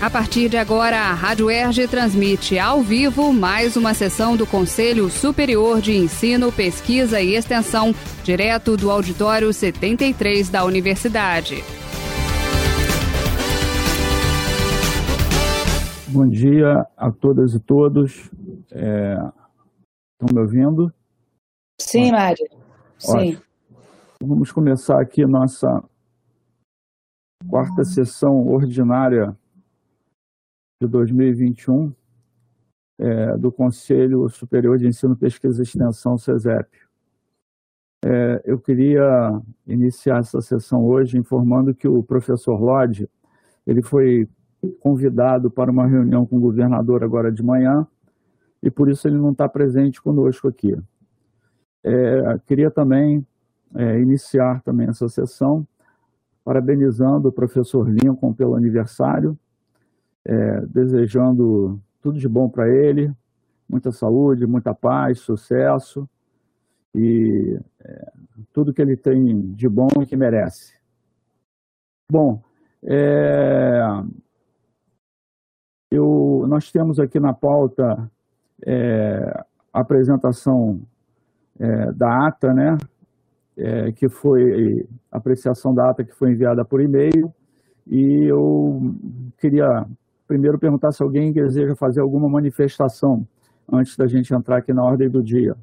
A partir de agora, a Rádio Erge transmite ao vivo mais uma sessão do Conselho Superior de Ensino, Pesquisa e Extensão, direto do Auditório 73 da Universidade. Bom dia a todas e todos. É... Estão me ouvindo? Sim, Mário. Sim. Vamos começar aqui nossa quarta sessão ordinária de 2021 é, do Conselho Superior de Ensino, Pesquisa e Extensão, CESEP. É, eu queria iniciar essa sessão hoje informando que o professor Lodge, ele foi convidado para uma reunião com o governador agora de manhã e por isso ele não está presente conosco aqui. É, queria também é, iniciar também essa sessão parabenizando o professor Lincoln pelo aniversário é, desejando tudo de bom para ele, muita saúde, muita paz, sucesso e é, tudo que ele tem de bom e que merece. Bom, é, eu, nós temos aqui na pauta é, a apresentação é, da ata, né, é, que foi apreciação da ata que foi enviada por e-mail, e eu queria primeiro perguntar se alguém deseja fazer alguma manifestação antes da gente entrar aqui na ordem do dia.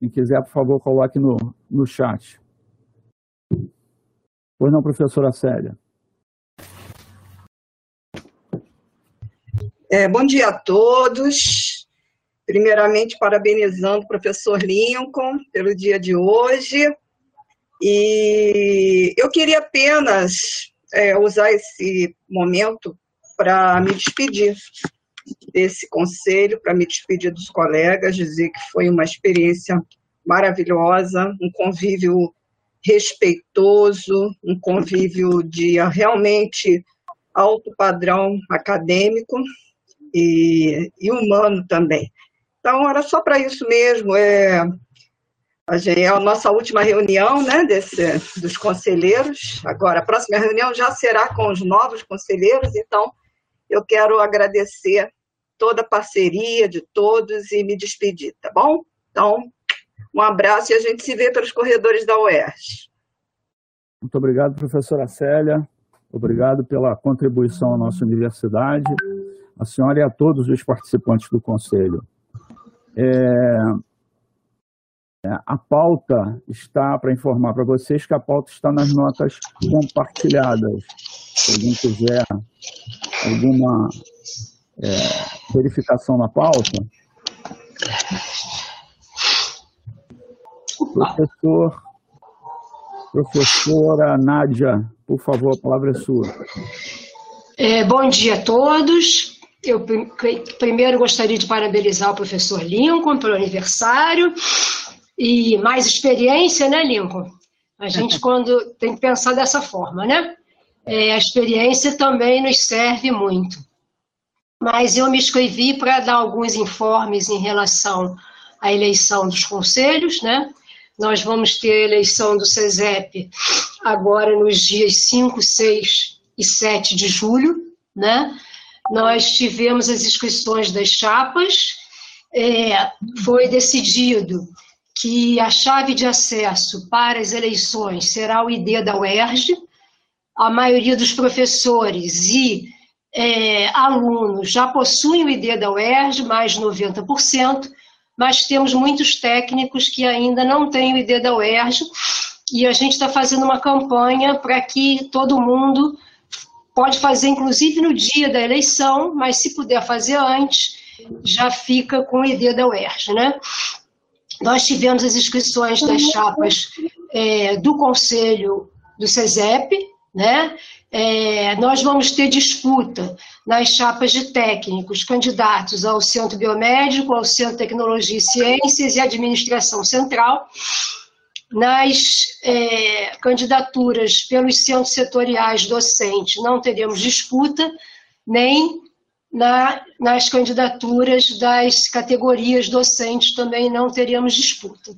Quem quiser, por favor, coloque no, no chat. Pois não, professora Célia. É, bom dia a todos. Primeiramente, parabenizando o professor Lincoln pelo dia de hoje. E eu queria apenas é, usar esse momento para me despedir desse conselho, para me despedir dos colegas, dizer que foi uma experiência maravilhosa, um convívio respeitoso, um convívio de realmente alto padrão acadêmico e, e humano também. Então, era só para isso mesmo. É, é a nossa última reunião né, desse, dos conselheiros. Agora, a próxima reunião já será com os novos conselheiros, então eu quero agradecer toda a parceria de todos e me despedir, tá bom? Então, um abraço e a gente se vê pelos corredores da UERJ. Muito obrigado, professora Célia. Obrigado pela contribuição à nossa universidade, a senhora e a todos os participantes do Conselho. É, a pauta está, para informar para vocês, que a pauta está nas notas compartilhadas. Se alguém quiser alguma é, verificação na pauta. Professor, professora Nádia, por favor, a palavra é sua. É, bom dia a todos. Eu primeiro gostaria de parabenizar o professor Lincoln pelo aniversário e mais experiência, né, Lincoln? A gente, quando tem que pensar dessa forma, né? É, a experiência também nos serve muito. Mas eu me inscrevi para dar alguns informes em relação à eleição dos conselhos, né? Nós vamos ter a eleição do CESEP agora nos dias 5, 6 e 7 de julho, né? Nós tivemos as inscrições das chapas, é, foi decidido que a chave de acesso para as eleições será o ID da UERJ, a maioria dos professores e é, alunos já possuem o ID da UERJ, mais de 90%, mas temos muitos técnicos que ainda não têm o ID da UERJ, e a gente está fazendo uma campanha para que todo mundo pode fazer, inclusive no dia da eleição, mas se puder fazer antes, já fica com o ID da UERJ, né? Nós tivemos as inscrições das chapas é, do Conselho do CESEP, né? É, nós vamos ter disputa nas chapas de técnicos, candidatos ao Centro Biomédico, ao Centro de Tecnologia e Ciências e Administração Central. Nas é, candidaturas pelos centros setoriais docentes, não teremos disputa, nem na, nas candidaturas das categorias docentes também não teremos disputa.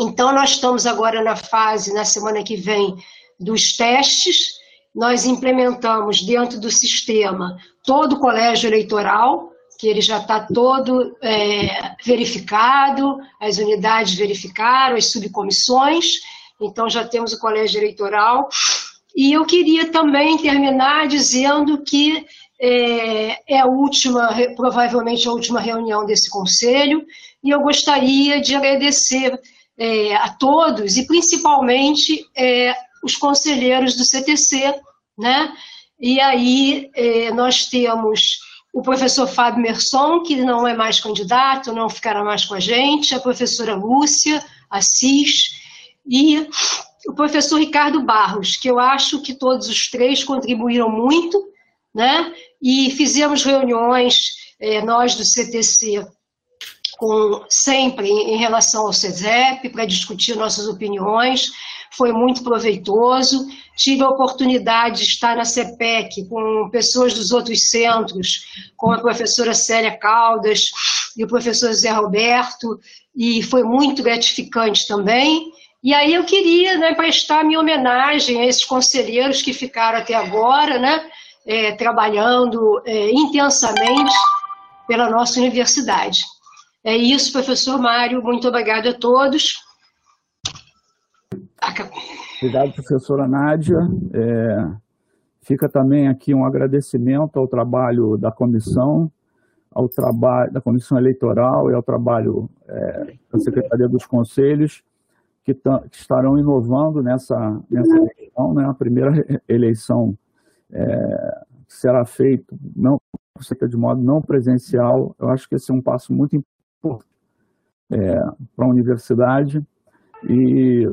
Então, nós estamos agora na fase, na semana que vem, dos testes. nós implementamos dentro do sistema todo o colégio eleitoral, que ele já está todo é, verificado, as unidades verificaram, as subcomissões, então já temos o colégio eleitoral. E eu queria também terminar dizendo que é, é a última, provavelmente a última reunião desse conselho, e eu gostaria de agradecer é, a todos, e principalmente é, os conselheiros do CTC, né? E aí é, nós temos o professor Fábio Merson, que não é mais candidato, não ficará mais com a gente, a professora Lúcia Assis e o professor Ricardo Barros, que eu acho que todos os três contribuíram muito, né? E fizemos reuniões, é, nós do CTC, com, sempre em relação ao CESEP, para discutir nossas opiniões, foi muito proveitoso. Tive a oportunidade de estar na CEPEC com pessoas dos outros centros, com a professora Célia Caldas e o professor Zé Roberto, e foi muito gratificante também. E aí eu queria né, prestar minha homenagem a esses conselheiros que ficaram até agora, né, é, trabalhando é, intensamente pela nossa universidade. É isso, professor Mário. Muito obrigado a todos. Obrigado, professora Nádia. É, fica também aqui um agradecimento ao trabalho da comissão, ao trabalho da comissão eleitoral e ao trabalho é, da Secretaria dos Conselhos, que, que, estarão inovando nessa, nessa eleição, né? a primeira eleição é, que será feita não, de modo não presencial. Eu acho que esse é um passo muito importante é, para a universidade e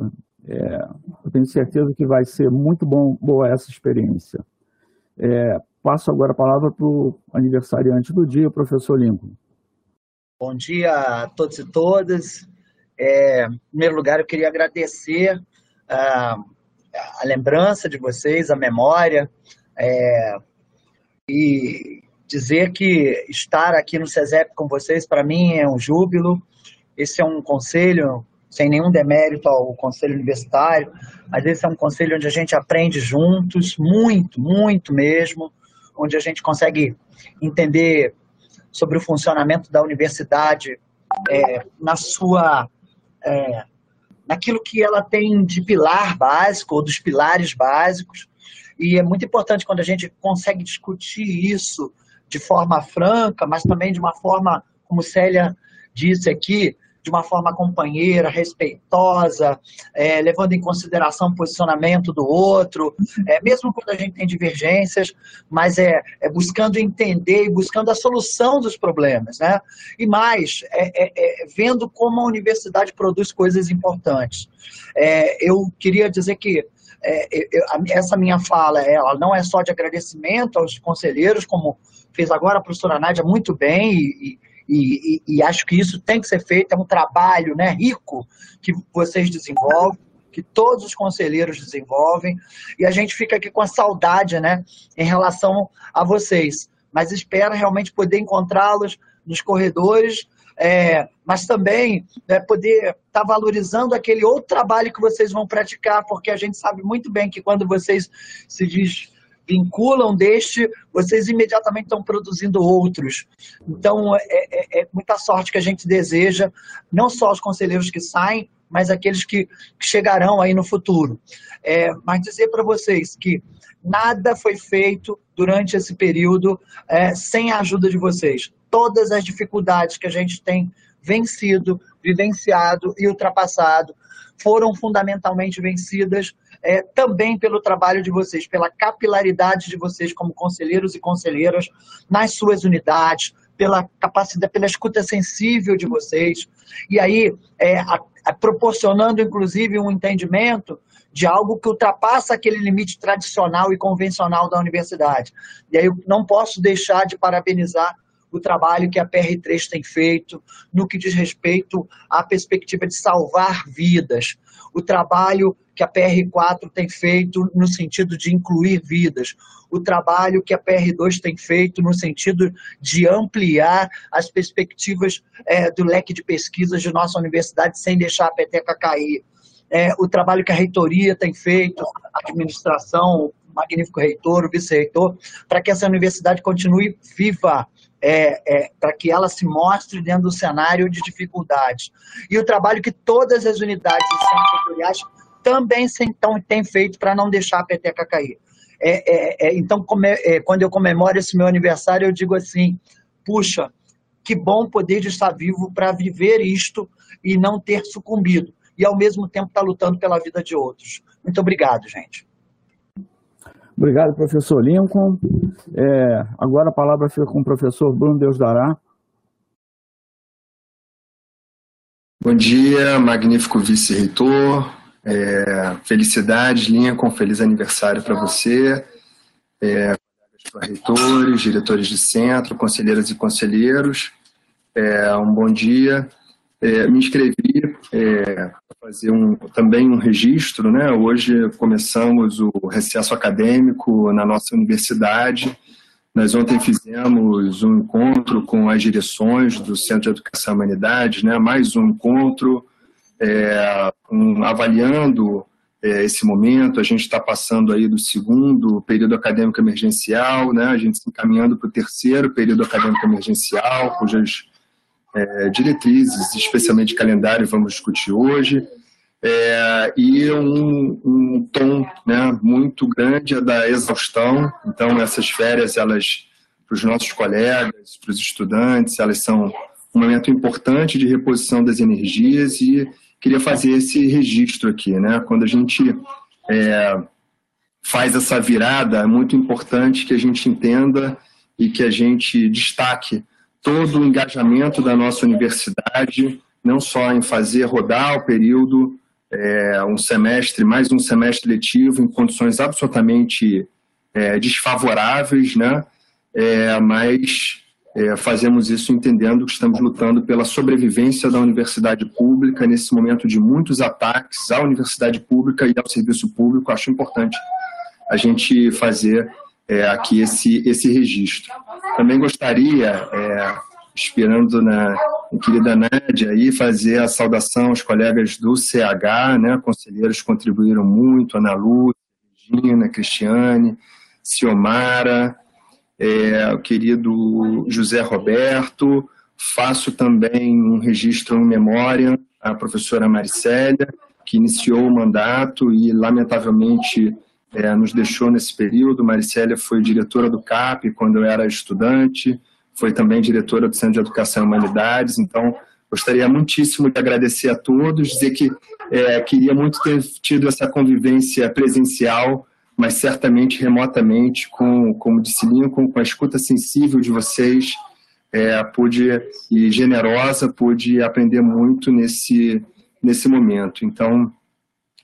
é, eu tenho certeza que vai ser muito bom, boa essa experiência. É, passo agora a palavra para o aniversariante do dia, o professor Lincoln. Bom dia a todos e todas. É, em primeiro lugar, eu queria agradecer a, a lembrança de vocês, a memória, é, e dizer que estar aqui no CESEP com vocês, para mim, é um júbilo. Esse é um conselho, sem nenhum demérito ao conselho universitário, mas esse é um conselho onde a gente aprende juntos, muito, muito mesmo, onde a gente consegue entender sobre o funcionamento da universidade é, na sua. É, naquilo que ela tem de pilar básico, ou dos pilares básicos, e é muito importante quando a gente consegue discutir isso de forma franca, mas também de uma forma, como Célia disse aqui, de uma forma companheira, respeitosa, é, levando em consideração o posicionamento do outro, é, mesmo quando a gente tem divergências, mas é, é, buscando entender e buscando a solução dos problemas, né? E mais, é, é, é vendo como a universidade produz coisas importantes. eu queria dizer que essa minha fala, ela não é só de agradecimento aos conselheiros, como fez agora a professora Nádia muito bem e, e, e, e, acho que isso tem que ser feito, é um trabalho né, rico que vocês desenvolvem, que todos os conselheiros desenvolvem, e a gente fica aqui com a saudade né, em relação a vocês, mas espera realmente poder encontrá-los nos corredores, é, mas também né, poder estar tá valorizando aquele outro trabalho que vocês vão praticar, porque a gente sabe muito bem que quando vocês se diz vinculam deste, vocês imediatamente estão produzindo outros. Então, é, é, é muita sorte que a gente deseja, não só os conselheiros que saem, mas aqueles que, que chegarão aí no futuro. É, mas dizer para vocês que nada foi feito durante esse período é, sem a ajuda de vocês. Todas as dificuldades que a gente tem vencido, vivenciado e ultrapassado foram fundamentalmente vencidas é, também pelo trabalho de vocês, pela capilaridade de vocês como conselheiros e conselheiras nas suas unidades, pela capacidade, pela escuta sensível de vocês, e aí é, a, a, proporcionando inclusive um entendimento de algo que ultrapassa aquele limite tradicional e convencional da universidade. E aí eu não posso deixar de parabenizar o trabalho que a PR3 tem feito no que diz respeito à perspectiva de salvar vidas, o trabalho que a PR4 tem feito no sentido de incluir vidas, o trabalho que a PR2 tem feito no sentido de ampliar as perspectivas é, do leque de pesquisas de nossa universidade sem deixar a peteca cair. É, o trabalho que a reitoria tem feito, a administração, magnífico reitor, o vice-reitor, para que essa universidade continue viva, é, é, para que ela se mostre dentro do cenário de dificuldades. E o trabalho que todas as unidades e centros setoriais também então, têm feito para não deixar a peteca cair. É, é, é então, é, quando eu comemoro esse meu aniversário, eu digo assim: puxa, que bom poder estar vivo para viver isto e não ter sucumbido. E, ao mesmo tempo, estar tá lutando pela vida de outros. Muito obrigado, gente. Obrigado, professor Lincoln. É, agora a palavra fica com o professor Bruno Deus Dará. Bom dia, magnífico vice-reitor. É, felicidades, Lincoln, feliz aniversário para você. É, reitores, diretores de centro, conselheiras e conselheiros. É, um bom dia. É, me inscrevi é, fazer um, também um registro. Né? Hoje começamos o recesso acadêmico na nossa universidade. Nós ontem fizemos um encontro com as direções do Centro de Educação e Humanidades, né? mais um encontro é, um, avaliando é, esse momento. A gente está passando aí do segundo período acadêmico emergencial, né? a gente está encaminhando para o terceiro período acadêmico emergencial, cujas é, diretrizes, especialmente calendário, vamos discutir hoje. É, e um, um tom né, muito grande é da exaustão. Então, essas férias, elas, para os nossos colegas, para os estudantes, elas são um momento importante de reposição das energias e queria fazer esse registro aqui. Né? Quando a gente é, faz essa virada, é muito importante que a gente entenda e que a gente destaque todo o engajamento da nossa universidade, não só em fazer rodar o período, é, um semestre, mais um semestre letivo, em condições absolutamente é, desfavoráveis, né? É, mas fazemos isso entendendo que estamos lutando pela sobrevivência da universidade pública nesse momento de muitos ataques à universidade pública e ao serviço público. Acho importante a gente fazer é, aqui esse, esse registro. Também gostaria, é, inspirando na querida Nádia, aí, fazer a saudação aos colegas do CH, né, conselheiros contribuíram muito, Ana Lúcia, Regina, Cristiane, Ciomara, é, o querido José Roberto, faço também um registro em memória à professora Maricélia, que iniciou o mandato e, lamentavelmente, é, nos deixou nesse período. Maricélia foi diretora do CAP quando eu era estudante, foi também diretora do Centro de Educação e Humanidades, então gostaria muitíssimo de agradecer a todos, dizer que é, queria muito ter tido essa convivência presencial, mas certamente remotamente, com, como disse Lincoln, com a escuta sensível de vocês, é, pude, e generosa, pude aprender muito nesse, nesse momento. Então,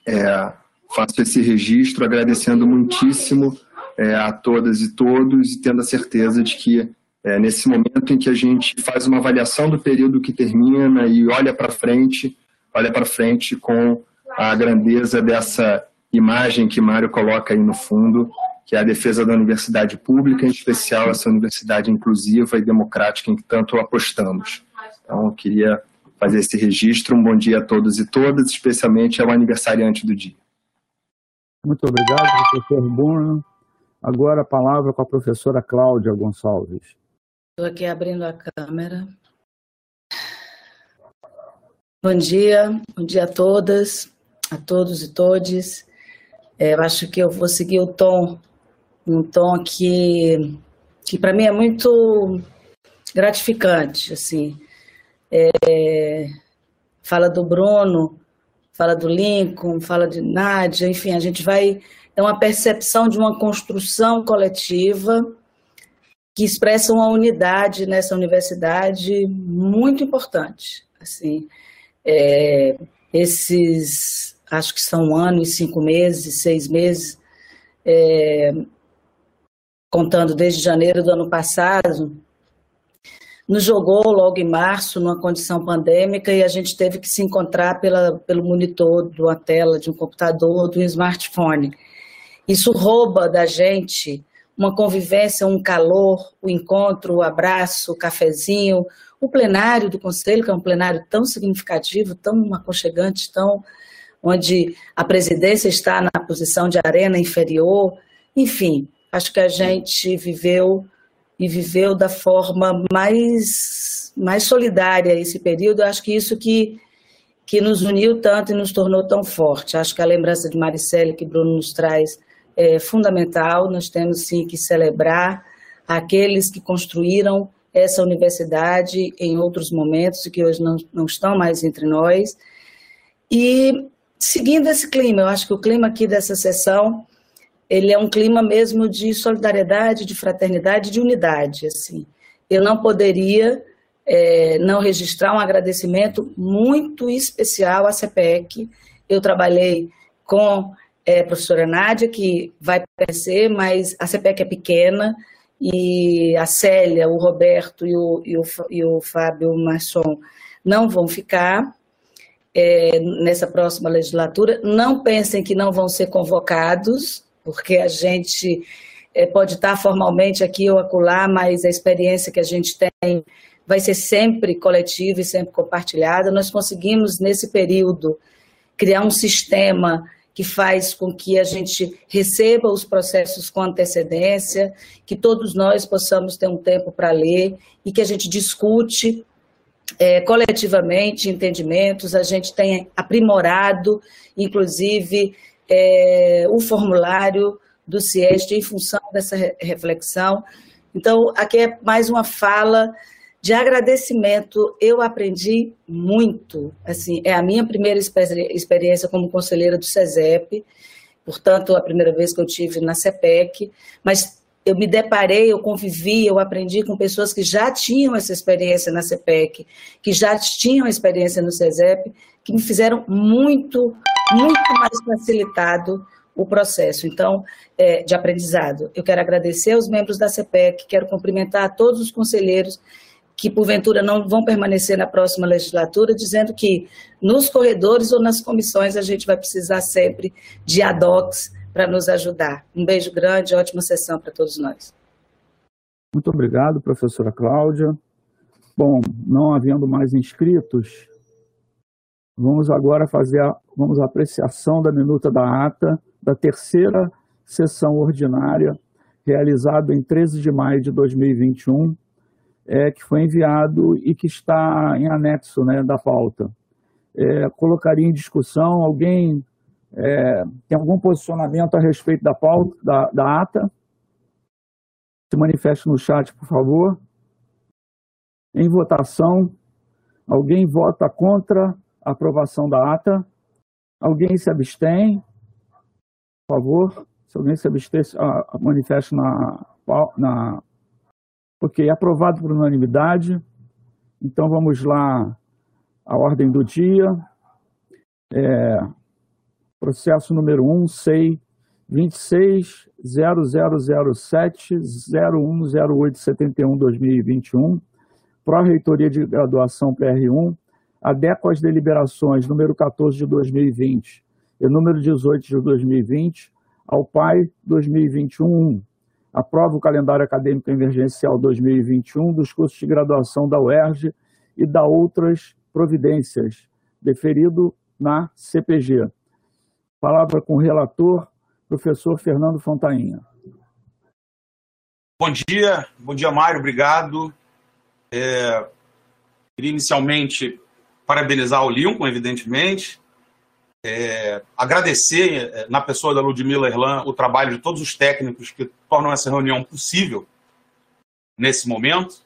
é, faço esse registro agradecendo muitíssimo é, a todas e todos e tendo a certeza de que é, nesse momento em que a gente faz uma avaliação do período que termina e olha para frente, olha para frente com a grandeza dessa imagem que Mário coloca aí no fundo, que é a defesa da universidade pública, em especial essa universidade inclusiva e democrática em que tanto apostamos. Então, eu queria fazer esse registro. Um bom dia a todos e todas, especialmente ao aniversariante do dia. Muito obrigado, professor Bruno. Agora a palavra com a professora Cláudia Gonçalves. Estou aqui abrindo a câmera. Bom dia, bom dia a todas, a todos e todes. É, eu acho que eu vou seguir o tom, um tom que, que para mim é muito gratificante, assim. É, fala do Bruno, fala do Lincoln, fala de Nádia, enfim, a gente vai. É uma percepção de uma construção coletiva que expressa uma unidade nessa universidade muito importante. Assim, é, esses, acho que são um ano e cinco meses, seis meses, é, contando desde janeiro do ano passado, nos jogou logo em março numa condição pandêmica e a gente teve que se encontrar pela, pelo monitor de uma tela, de um computador, de um smartphone. Isso rouba da gente uma convivência, um calor, o encontro, o abraço, o cafezinho, o plenário do conselho, que é um plenário tão significativo, tão aconchegante, tão onde a presidência está na posição de arena inferior Enfim, acho que a gente viveu e viveu da forma mais, mais solidária esse período. Acho que isso que, que nos uniu tanto e nos tornou tão forte. Acho que a lembrança de Maricele que Bruno nos traz é fundamental. Nós temos sim que celebrar aqueles que construíram essa universidade em outros momentos e que hoje não, não estão mais entre nós. E seguindo esse clima, eu acho que o clima aqui dessa sessão ele é um clima mesmo de solidariedade, de fraternidade, de unidade. Assim, eu não poderia é, não registrar um agradecimento muito especial à CPEC. Eu trabalhei com é, a professora Nádia, que vai aparecer, mas a CPEC é pequena, e a Célia, o Roberto e o, e o, e o Fábio Masson não vão ficar é, nessa próxima legislatura. Não pensem que não vão ser convocados, porque a gente é, pode estar formalmente aqui ou acolá, mas a experiência que a gente tem vai ser sempre coletiva e sempre compartilhada. Nós conseguimos, nesse período, criar um sistema que faz com que a gente receba os processos com antecedência, que todos nós possamos ter um tempo para ler e que a gente discute é, coletivamente entendimentos, a gente tem aprimorado, inclusive, é, o formulário do CIEST em função dessa reflexão. Então, aqui é mais uma fala de agradecimento. Eu aprendi muito. Assim, é a minha primeira experiência como conselheira do SESEP, portanto, a primeira vez que eu tive na CEPEC, mas eu me deparei, eu convivi, eu aprendi com pessoas que já tinham essa experiência na CEPEC, que já tinham experiência no SESEP, que me fizeram muito, muito mais facilitado o processo então é, de aprendizado. Eu quero agradecer aos membros da CEPEC, quero cumprimentar todos os conselheiros que porventura não vão permanecer na próxima legislatura, dizendo que nos corredores ou nas comissões a gente vai precisar sempre de ad hocs para nos ajudar. Um beijo grande, ótima sessão para todos nós. Muito obrigado, professora Cláudia. Bom, não havendo mais inscritos, vamos agora fazer a, vamos a apreciação da minuta da ata da terceira sessão ordinária, realizada em 13 de maio de 2021, é, que foi enviado e que está em anexo né, da pauta. É, colocaria em discussão, alguém é, tem algum posicionamento a respeito da pauta, da, da ata? Se manifeste no chat, por favor. Em votação, alguém vota contra a aprovação da ata? Alguém se abstém? Por favor, se alguém se abstém, ah, manifeste na, na Ok, aprovado por unanimidade. Então vamos lá a ordem do dia. É, processo número 1, SEI 26.0007.010871-2021, Pró-Reitoria de Graduação PR1, adequa às deliberações número 14 de 2020 e número 18 de 2020 ao PAI 2021 aprova o calendário acadêmico emergencial 2021 dos cursos de graduação da UERJ e da outras providências, deferido na CPG. Palavra com o relator, professor Fernando Fontainha. Bom dia, bom dia, Mário, obrigado. É, queria inicialmente parabenizar o Lincoln, evidentemente, é, agradecer, é, na pessoa da Ludmila Erlan, o trabalho de todos os técnicos que tornam essa reunião possível nesse momento.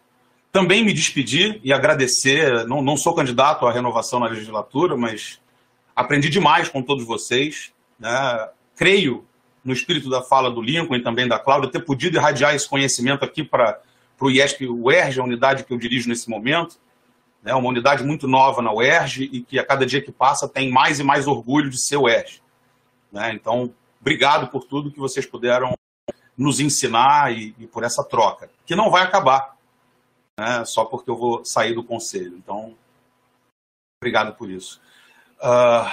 Também me despedir e agradecer. Não, não sou candidato à renovação na legislatura, mas aprendi demais com todos vocês. Né? Creio no espírito da fala do Lincoln e também da Cláudia, ter podido irradiar esse conhecimento aqui para o IESP UERJ, a unidade que eu dirijo nesse momento né, uma unidade muito nova na UERJ e que a cada dia que passa tem mais e mais orgulho de ser UERJ. Né? Então, obrigado por tudo que vocês puderam nos ensinar e, e por essa troca, que não vai acabar, né, só porque eu vou sair do conselho. Então, obrigado por isso. Uh,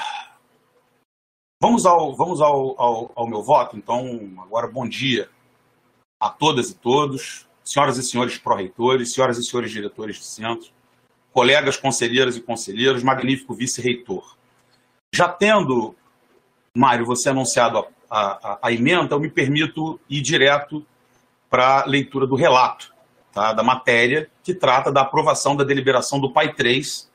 vamos ao, vamos ao, ao, ao meu voto. Então, agora, bom dia a todas e todos, senhoras e senhores pró-reitores, senhoras e senhores diretores de centro, colegas conselheiras e conselheiros, magnífico vice-reitor. Já tendo, Mário, você anunciado a, a, a emenda, eu me permito ir direto para a leitura do relato tá, da matéria que trata da aprovação da deliberação do PAI 3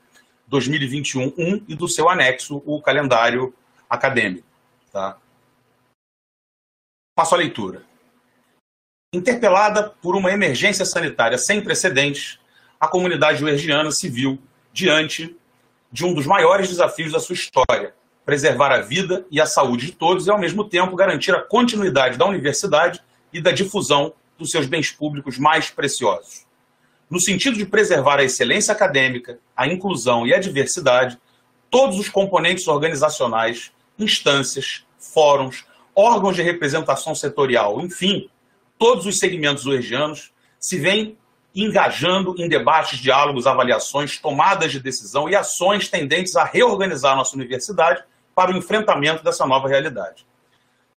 2021-1 e do seu anexo, o calendário acadêmico. Tá? Passo a leitura. Interpelada por uma emergência sanitária sem precedentes, a comunidade uergiana se viu diante de um dos maiores desafios da sua história, preservar a vida e a saúde de todos e, ao mesmo tempo, garantir a continuidade da universidade e da difusão dos seus bens públicos mais preciosos. No sentido de preservar a excelência acadêmica, a inclusão e a diversidade, todos os componentes organizacionais, instâncias, fóruns, órgãos de representação setorial, enfim, todos os segmentos uergianos se vêm engajando em debates, diálogos, avaliações, tomadas de decisão e ações tendentes a reorganizar nossa universidade para o enfrentamento dessa nova realidade.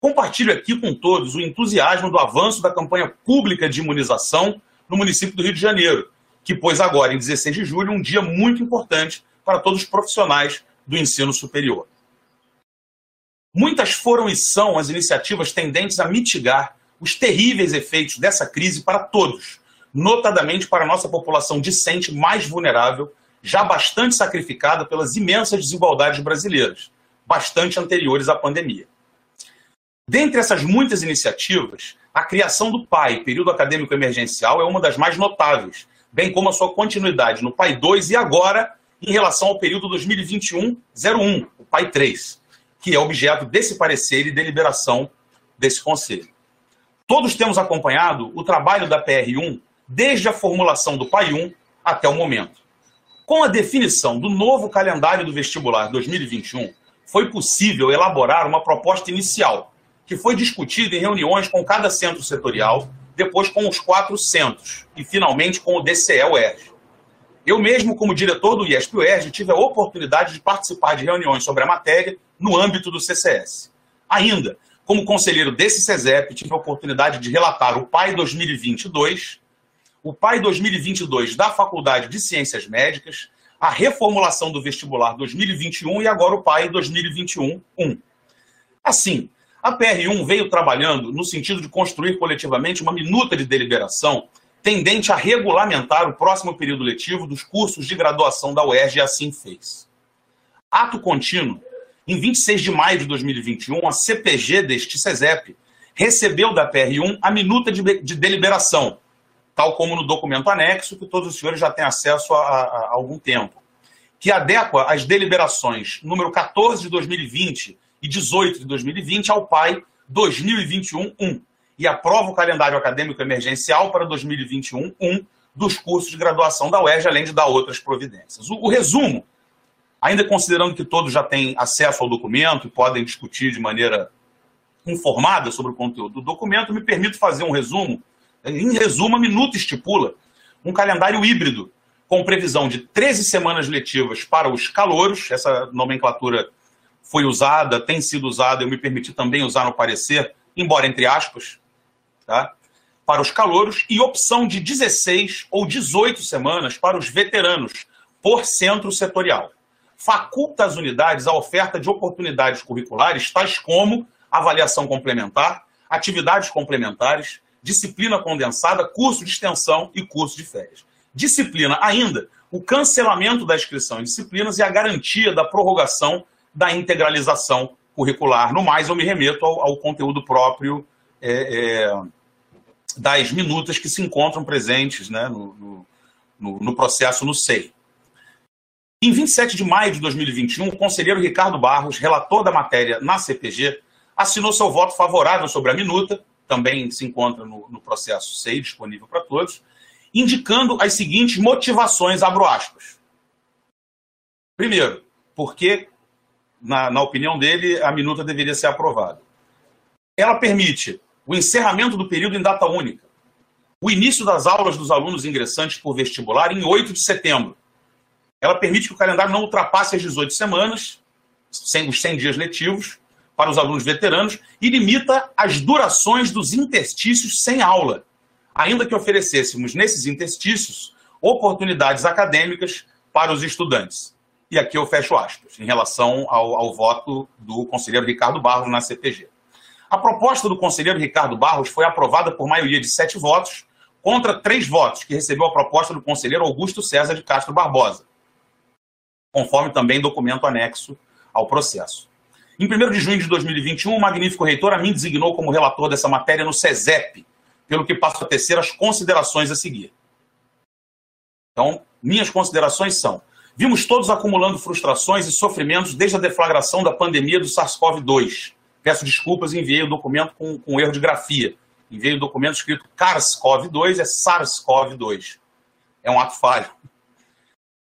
Compartilho aqui com todos o entusiasmo do avanço da campanha pública de imunização no município do Rio de Janeiro, que pôs agora, em 16 de julho, um dia muito importante para todos os profissionais do ensino superior. Muitas foram e são as iniciativas tendentes a mitigar os terríveis efeitos dessa crise para todos, notadamente para a nossa população discente mais vulnerável, já bastante sacrificada pelas imensas desigualdades brasileiras, bastante anteriores à pandemia. Dentre essas muitas iniciativas, a criação do PAI, período acadêmico emergencial, é uma das mais notáveis, bem como a sua continuidade no PAI 2 e agora em relação ao período 2021-01, o PAI 3, que é objeto desse parecer e deliberação desse Conselho. Todos temos acompanhado o trabalho da PR1 desde a formulação do PAI 1 até o momento. Com a definição do novo calendário do vestibular 2021, foi possível elaborar uma proposta inicial que foi discutido em reuniões com cada centro setorial, depois com os quatro centros e finalmente com o DCE-UERJ. Eu mesmo, como diretor do IESP-UERJ, tive a oportunidade de participar de reuniões sobre a matéria no âmbito do CCS. Ainda, como conselheiro desse CESEP, tive a oportunidade de relatar o PAI 2022, o PAI 2022 da Faculdade de Ciências Médicas, a reformulação do vestibular 2021 e agora o PAI 2021-1. Assim, a PR1 veio trabalhando no sentido de construir coletivamente uma minuta de deliberação tendente a regulamentar o próximo período letivo dos cursos de graduação da UERJ e assim fez. Ato contínuo, em 26 de maio de 2021, a CPG deste CESEP recebeu da PR1 a minuta de, de deliberação, tal como no documento anexo, que todos os senhores já têm acesso há, algum tempo, que adequa as deliberações número 14 de 2020 e 18 de 2020 ao PAI 2021-1 e aprova o calendário acadêmico emergencial para 2021-1 dos cursos de graduação da UERJ, além de dar outras providências. O, o, resumo, ainda considerando que todos já têm acesso ao documento e podem discutir de maneira informada sobre o conteúdo do documento, me permito fazer um resumo. Em resumo, a minuta estipula um calendário híbrido, com previsão de 13 semanas letivas para os calouros, essa nomenclatura foi usada, tem sido usada, eu me permiti também usar no parecer, embora entre aspas, tá? para os calouros, e opção de 16 ou 18 semanas para os veteranos, por centro setorial. Faculta às unidades a oferta de oportunidades curriculares, tais como avaliação complementar, atividades complementares, disciplina condensada, curso de extensão e curso de férias. Disciplina ainda, o cancelamento da inscrição em disciplinas e a garantia da prorrogação da integralização curricular. No mais, eu me remeto ao, ao conteúdo próprio é, é, das minutas que se encontram presentes né, no, no, no, processo no SEI. Em 27 de maio de 2021, o conselheiro Ricardo Barros, relator da matéria na CPG, assinou seu voto favorável sobre a minuta, também se encontra no, no processo SEI, disponível para todos, indicando as seguintes motivações, abro aspas. Primeiro, porque na, na opinião dele, a minuta deveria ser aprovada. Ela permite o encerramento do período em data única, o início das aulas dos alunos ingressantes por vestibular em 8 de setembro. Ela permite que o calendário não ultrapasse as 18 semanas, sem os 100 dias letivos, para os alunos veteranos, e limita as durações dos interstícios sem aula, ainda que oferecêssemos nesses interstícios oportunidades acadêmicas para os estudantes. E aqui eu fecho aspas, em relação ao, ao voto do conselheiro Ricardo Barros na CPG. A proposta do conselheiro Ricardo Barros foi aprovada por maioria de sete votos, contra três votos, que recebeu a proposta do conselheiro Augusto César de Castro Barbosa, conforme também documento anexo ao processo. Em 1 de junho de 2021, o magnífico reitor a mim designou como relator dessa matéria no SESEP, pelo que passo a tecer as considerações a seguir. Então, minhas considerações são: vimos todos acumulando frustrações e sofrimentos desde a deflagração da pandemia do SARS-CoV-2. Peço desculpas, enviei o documento com, com erro de grafia. Enviei o documento escrito SARS-CoV-2, é SARS-CoV-2. É um ato falho.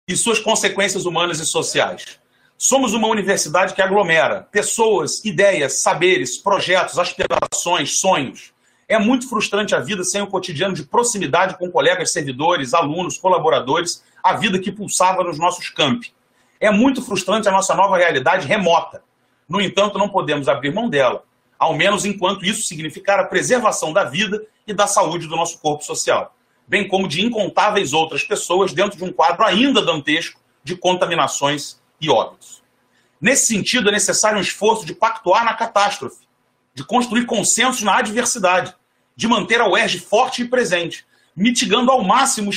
E suas consequências humanas e sociais. Somos uma universidade que aglomera pessoas, ideias, saberes, projetos, aspirações, sonhos. É muito frustrante a vida sem o cotidiano de proximidade com colegas, servidores, alunos, colaboradores, a vida que pulsava nos nossos campi. É muito frustrante a nossa nova realidade remota. No entanto, não podemos abrir mão dela, ao menos enquanto isso significar a preservação da vida e da saúde do nosso corpo social, bem como de incontáveis outras pessoas dentro de um quadro ainda dantesco de contaminações e óbitos. Nesse sentido, é necessário um esforço de pactuar na catástrofe, de construir consensos na adversidade, de manter a UERJ forte e presente, mitigando ao máximo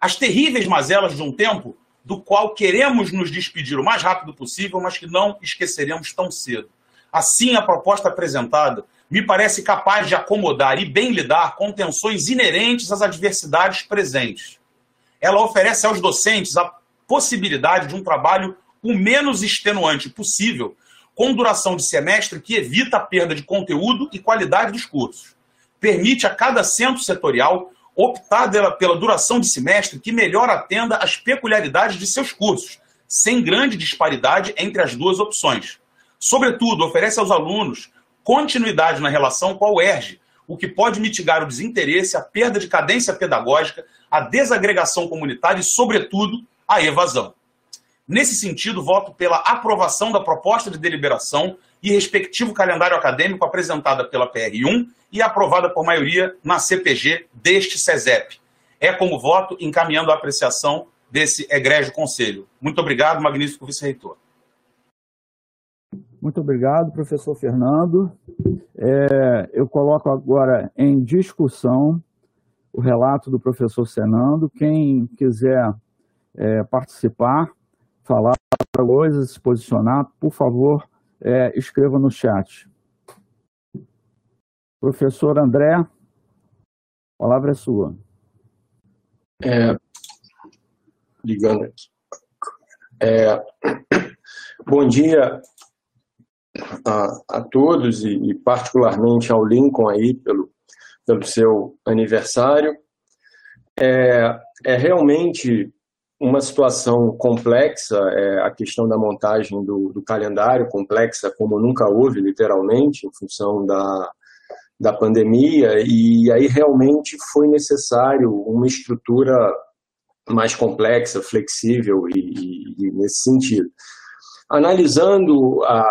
as terríveis mazelas de um tempo do qual queremos nos despedir o mais rápido possível, mas que não esqueceremos tão cedo. Assim, a proposta apresentada me parece capaz de acomodar e bem lidar com tensões inerentes às adversidades presentes. Ela oferece aos docentes a possibilidade de um trabalho o menos extenuante possível, com duração de semestre que evita a perda de conteúdo e qualidade dos cursos. Permite a cada centro setorial optar pela, duração de semestre que melhor atenda às peculiaridades de seus cursos, sem grande disparidade entre as duas opções. Sobretudo, oferece aos alunos continuidade na relação com a UERJ, o que pode mitigar o desinteresse, a perda de cadência pedagógica, a desagregação comunitária e, sobretudo, a evasão. Nesse sentido, voto pela aprovação da proposta de deliberação e respectivo calendário acadêmico apresentada pela PR1 e aprovada por maioria na CPG deste SESEP. É como voto encaminhando a apreciação desse egrégio conselho. Muito obrigado, magnífico vice-reitor. Muito obrigado, professor Fernando. É, eu coloco agora em discussão o relato do professor Fernando. Quem quiser é, participar, falar coisas, se posicionar, por favor, é, escreva no chat. Professor André, a palavra é sua. É, ligando aqui. É, bom dia a, a todos e, e, particularmente ao Lincoln aí pelo, pelo seu aniversário. É, é realmente uma situação complexa, é, a questão da montagem do, do, calendário, complexa como nunca houve, literalmente, em função da, da pandemia, e aí realmente foi necessário uma estrutura mais complexa, flexível e, e, e nesse sentido. Analisando a,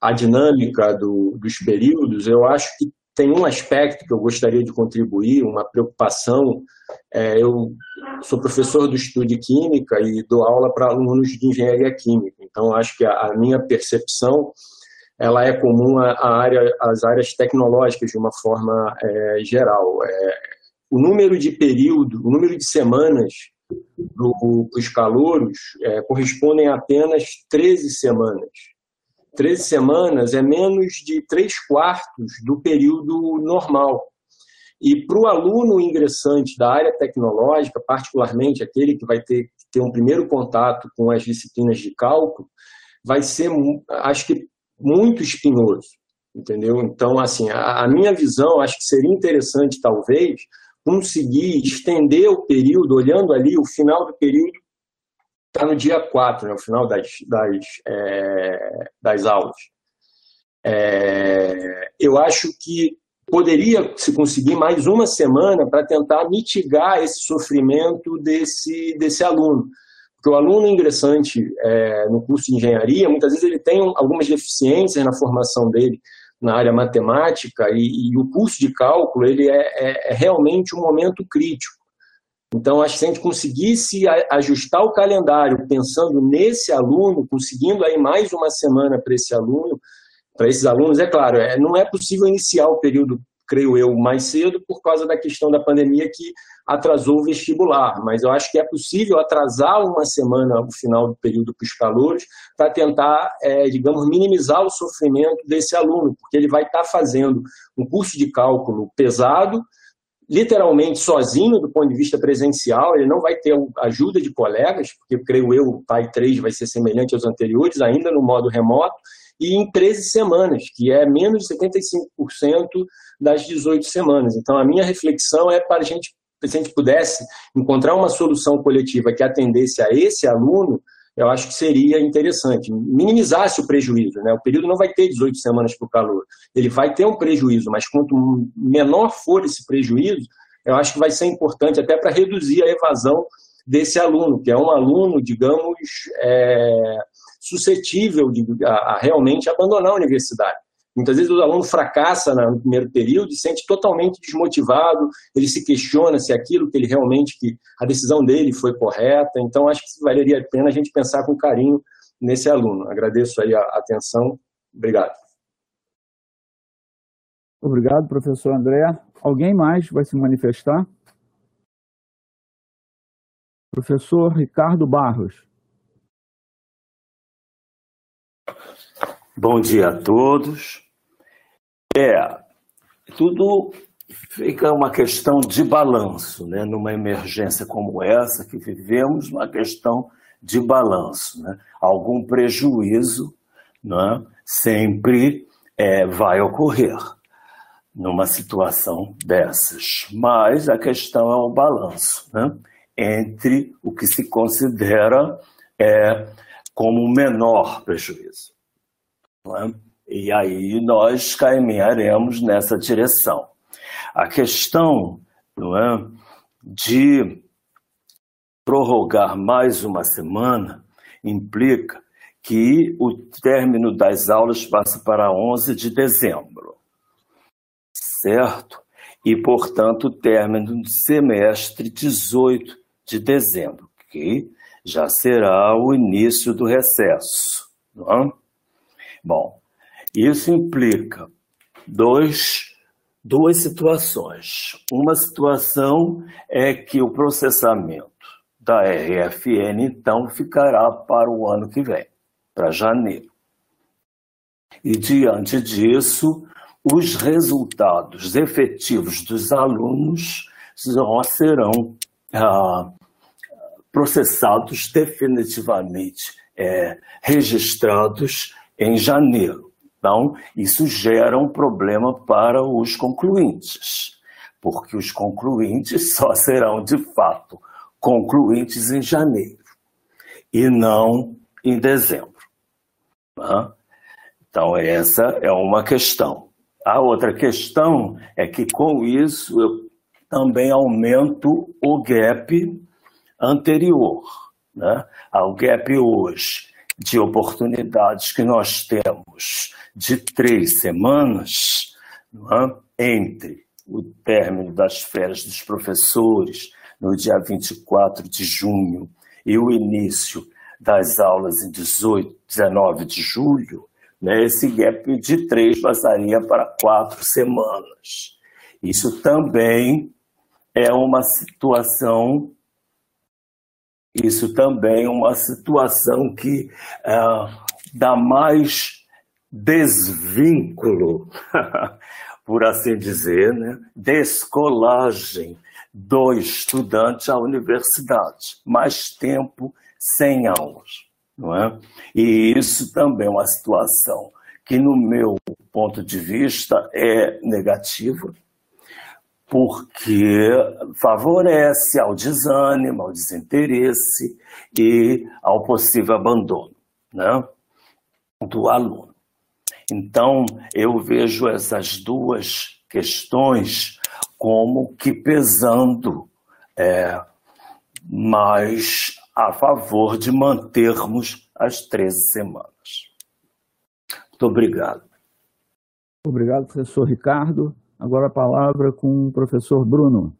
a dinâmica do, dos períodos, eu acho que tem um aspecto que eu gostaria de contribuir, uma preocupação. É, eu sou professor do estudo de Química e dou aula para alunos de Engenharia Química. Então, acho que a, a minha percepção ela é comum à área, às áreas tecnológicas de uma forma é, geral. É, o número de período, o número de semanas dos calouros é, correspondem a apenas 13 semanas. 13 semanas é menos de 3 quartos do período normal. E para o aluno ingressante da área tecnológica, particularmente aquele que vai ter que ter um primeiro contato com as disciplinas de cálculo, vai ser, acho que, muito espinhoso, entendeu? Então, assim, a, a minha visão, acho que seria interessante, talvez, conseguir estender o período, olhando ali o final do período está no dia 4, né, o final das, das, é, das aulas. É, eu acho que poderia se conseguir mais uma semana para tentar mitigar esse sofrimento desse, desse aluno. Porque o aluno ingressante é, no curso de engenharia, muitas vezes ele tem algumas deficiências na formação dele na área matemática e, e o curso de cálculo ele é, é, é realmente um momento crítico. Então, acho que se a gente conseguisse ajustar o calendário pensando nesse aluno, conseguindo aí mais uma semana para esse aluno, para esses alunos, é claro, é, não é possível iniciar o período, creio eu, mais cedo por causa da questão da pandemia que atrasou o vestibular, mas eu acho que é possível atrasar uma semana o final do período para os calouros para tentar, é, digamos, minimizar o sofrimento desse aluno, porque ele vai estar tá fazendo um curso de cálculo pesado, literalmente sozinho do ponto de vista presencial, ele não vai ter ajuda de colegas, porque creio eu, o PAI 3 vai ser semelhante aos anteriores, ainda no modo remoto, e em 13 semanas, que é menos de 75% das 18 semanas. Então, a minha reflexão é para a gente, se a gente pudesse encontrar uma solução coletiva que atendesse a esse aluno, eu acho que seria interessante. Minimizasse o prejuízo. Né? O período não vai ter 18 semanas para o calor. Ele vai ter um prejuízo, mas quanto menor for esse prejuízo, eu acho que vai ser importante até para reduzir a evasão desse aluno, que é um aluno, digamos, é, suscetível de, a, a realmente abandonar a universidade. Muitas vezes o aluno fracassa no primeiro período se sente totalmente desmotivado, ele se questiona se aquilo que ele realmente, que a decisão dele foi correta. Então, acho que valeria a pena a gente pensar com carinho nesse aluno. Agradeço aí a atenção. Obrigado. Obrigado, professor André. Alguém mais vai se manifestar? Professor Ricardo Barros. Bom dia a todos. É, tudo fica uma questão de balanço, né? Numa emergência como essa que vivemos, uma questão de balanço, né? Algum prejuízo, né? Sempre é, vai ocorrer numa situação dessas, mas a questão é o balanço, né? Entre o que se considera é, como menor prejuízo. É? E aí nós caminharemos nessa direção. A questão é, de prorrogar mais uma semana implica que o término das aulas passa para 11 de dezembro, certo? E, portanto, o término do semestre 18 de dezembro, que já será o início do recesso. É? Bom, isso implica dois, duas situações. Uma situação é que o processamento da RFN, então, ficará para o ano que vem, para janeiro. E, diante disso, os resultados efetivos dos alunos serão ah, processados definitivamente, é, registrados em janeiro. Então, isso gera um problema para os concluintes, porque os concluintes só serão de fato concluintes em janeiro e não em dezembro. Tá? Então, essa é uma questão. A outra questão é que, com isso, eu também aumento o gap anterior. Né? O gap hoje de oportunidades que nós temos de três semanas é? entre o término das férias dos professores, no dia 24 de junho, e o início das aulas em 18, 19 de julho, né, esse gap de três passaria para quatro semanas. Isso também é uma situação isso também é uma situação que uh, dá mais desvínculo, por assim dizer, né? descolagem do estudante à universidade, mais tempo sem aulas. Não é? E isso também é uma situação que, no meu ponto de vista, é negativa, porque favorece ao desânimo, ao desinteresse e ao possível abandono né, do aluno. Então, eu vejo essas duas questões como que pesando é, mais a favor de mantermos as 13 semanas. Muito obrigado. Obrigado, professor Ricardo. Agora a palavra com o professor Bruno.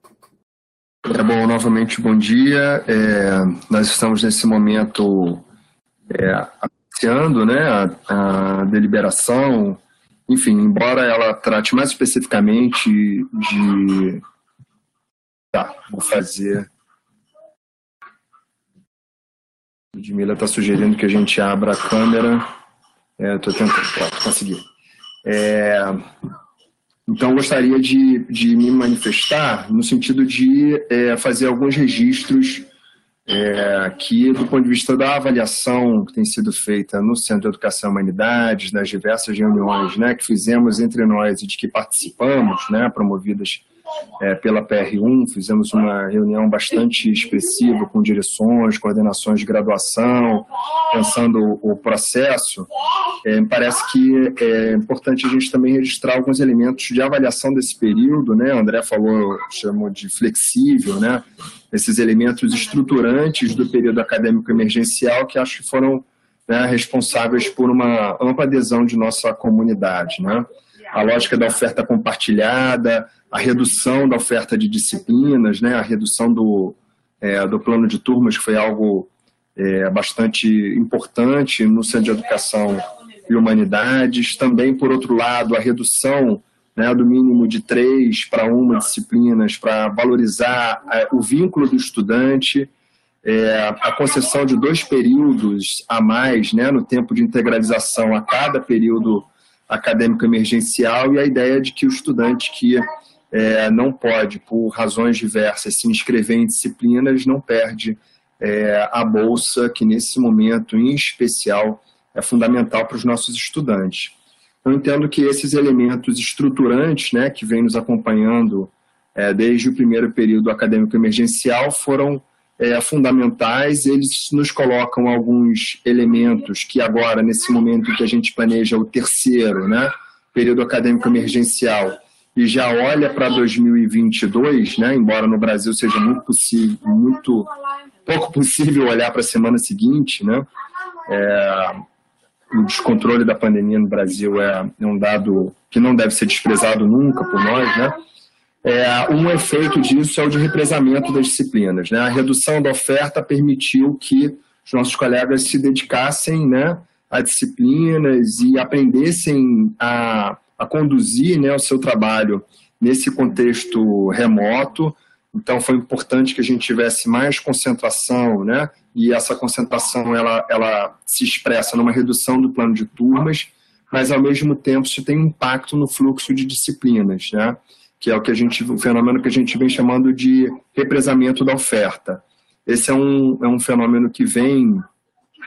É bom, novamente, bom dia. É, nós estamos nesse momento é, apreciando né, a, a deliberação enfim, embora ela trate mais especificamente de. Tá, vou fazer. Ludmila está sugerindo que a gente abra a câmera. Estou é, tentando, pronto, consegui. É, então, gostaria de, de me manifestar no sentido de é, fazer alguns registros é, do ponto de vista da avaliação que tem sido feita no Centro de Educação e Humanidades, nas diversas reuniões né, que fizemos entre nós e de que participamos, né, promovidas é, pela PR1, fizemos uma reunião bastante expressiva com direções, coordenações de graduação, pensando o, processo, é, parece que é importante a gente também registrar alguns elementos de avaliação desse período, né? O André falou, chamou de flexível, né? Esses elementos estruturantes do período acadêmico emergencial que acho que foram né, responsáveis por uma ampla adesão de nossa comunidade, né? A lógica da oferta compartilhada, a redução da oferta de disciplinas, né, a redução do, é, do plano de turmas, que foi algo é, bastante importante no Centro de Educação e Humanidades. Também, por outro lado, a redução né, do mínimo de três para uma disciplinas para valorizar é, o vínculo do estudante, é, a concessão de dois períodos a mais né, no tempo de integralização a cada período acadêmico emergencial e a ideia de que o estudante que é, não pode, por razões diversas, se inscrever em disciplinas, não perde é, a bolsa, que nesse momento, em especial, é fundamental para os nossos estudantes. Eu entendo que esses elementos estruturantes, né, que vêm nos acompanhando é, desde o primeiro período acadêmico emergencial, foram é, fundamentais. Eles nos colocam alguns elementos que agora, nesse momento que a gente planeja o terceiro, né, período acadêmico emergencial, e já olha para 2022, né, embora no Brasil seja muito possível, muito pouco possível olhar para a semana seguinte, né, é, o descontrole da pandemia no Brasil é, é, um dado que não deve ser desprezado nunca por nós, né? É, um efeito disso é o de represamento das disciplinas. Né? A redução da oferta permitiu que os nossos colegas se dedicassem né, a disciplinas e aprendessem a a conduzir né, o seu trabalho nesse contexto remoto. Então, foi importante que a gente tivesse mais concentração, né? E essa concentração ela, ela se expressa numa redução do plano de turmas, mas ao mesmo tempo isso tem impacto no fluxo de disciplinas, né? Que é o que a gente, o fenômeno que a gente vem chamando de represamento da oferta. Esse é um, é um fenômeno que vem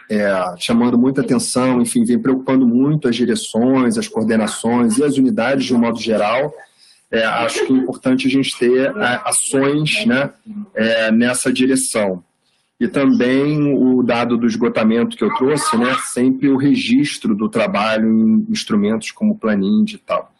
é, chamando muita atenção, enfim, vem preocupando muito as direções, as coordenações e as unidades de um modo geral. É, acho que é importante a gente ter é, ações né, é, nessa direção. E também o dado do esgotamento que eu trouxe, né, sempre o registro do trabalho em instrumentos como Planin e tal.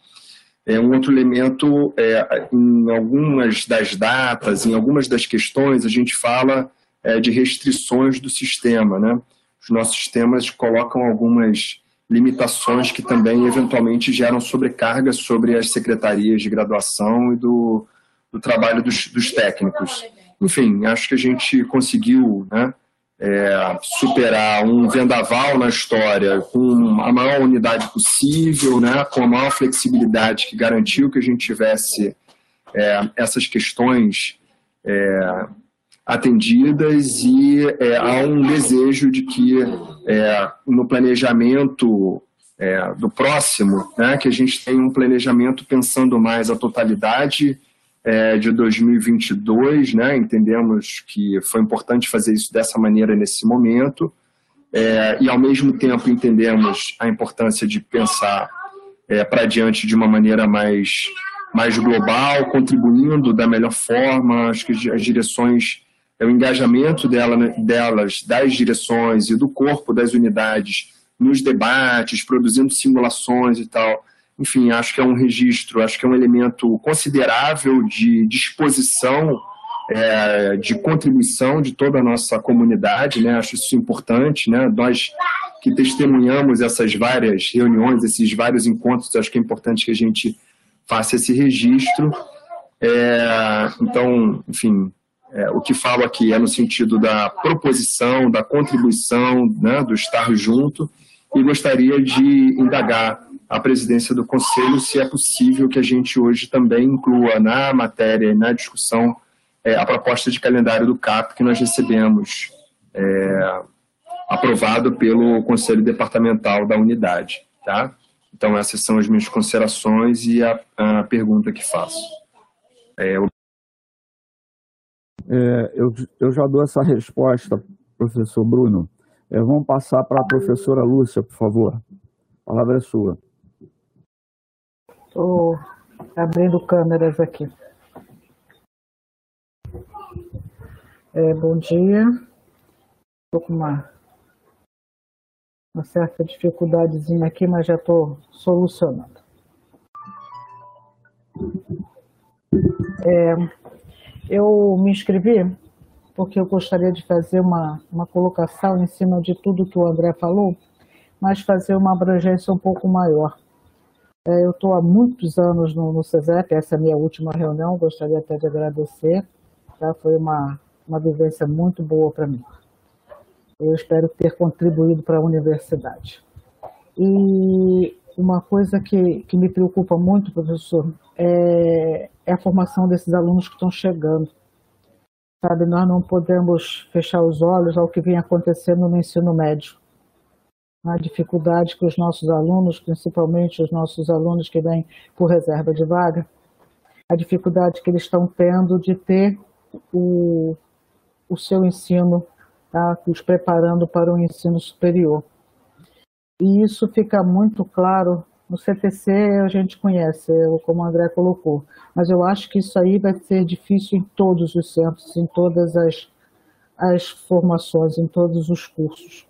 É um outro elemento, é, em algumas das datas, em algumas das questões, a gente fala é, de restrições do sistema, né? os nossos sistemas colocam algumas limitações que também eventualmente geram sobrecarga sobre as secretarias de graduação e do, do trabalho dos, dos, técnicos. Enfim, acho que a gente conseguiu né, é, superar um vendaval na história com a maior unidade possível, né, com a maior flexibilidade que garantiu que a gente tivesse é, essas questões é, atendidas e é, há um desejo de que é, no planejamento é, do próximo, né, que a gente tenha um planejamento pensando mais a totalidade é, de 2022, né, entendemos que foi importante fazer isso dessa maneira nesse momento, é, e ao mesmo tempo entendemos a importância de pensar é, para diante de uma maneira mais, mais global, contribuindo da melhor forma, acho que as direções é o engajamento dela, né, delas, das direções e do corpo das unidades nos debates, produzindo simulações e tal. Enfim, acho que é um registro, acho que é um elemento considerável de disposição, é, de contribuição de toda a nossa comunidade, né? acho isso importante. Né? Nós que testemunhamos essas várias reuniões, esses vários encontros, acho que é importante que a gente faça esse registro. É, então, enfim, é, o que falo aqui é no sentido da proposição, da contribuição, né, do estar junto, e gostaria de indagar à presidência do Conselho se é possível que a gente hoje também inclua na matéria e na discussão é, a proposta de calendário do CAP que nós recebemos é, aprovado pelo Conselho Departamental da unidade. Tá? Então, essas são as minhas considerações e a, a pergunta que faço. É, eu... É, eu, eu já dou essa resposta, professor Bruno. É, vamos passar para a professora Lúcia, por favor. A palavra é sua. Estou abrindo câmeras aqui. É, bom dia. Estou com uma, uma certa dificuldadezinha aqui, mas já estou solucionando. É, eu me inscrevi porque eu gostaria de fazer uma, uma colocação em cima de tudo que o André falou, mas fazer uma abrangência um pouco maior. É, eu estou há muitos anos no, no CESEP, essa é a minha última reunião, gostaria até de agradecer, tá? foi uma, uma vivência muito boa para mim. Eu espero ter contribuído para a universidade. E uma coisa que, que me preocupa muito, professor, é, é a formação desses alunos que estão chegando. Sabe, nós não podemos fechar os olhos ao que vem acontecendo no ensino médio. A dificuldade que os nossos alunos, principalmente os nossos alunos que vêm por reserva de vaga, a dificuldade que eles estão tendo de ter o, o seu ensino, tá? os preparando para o ensino superior. E isso fica muito claro no CTC a gente conhece, como o André colocou, mas eu acho que isso aí vai ser difícil em todos os centros, em todas as, as formações, em todos os cursos.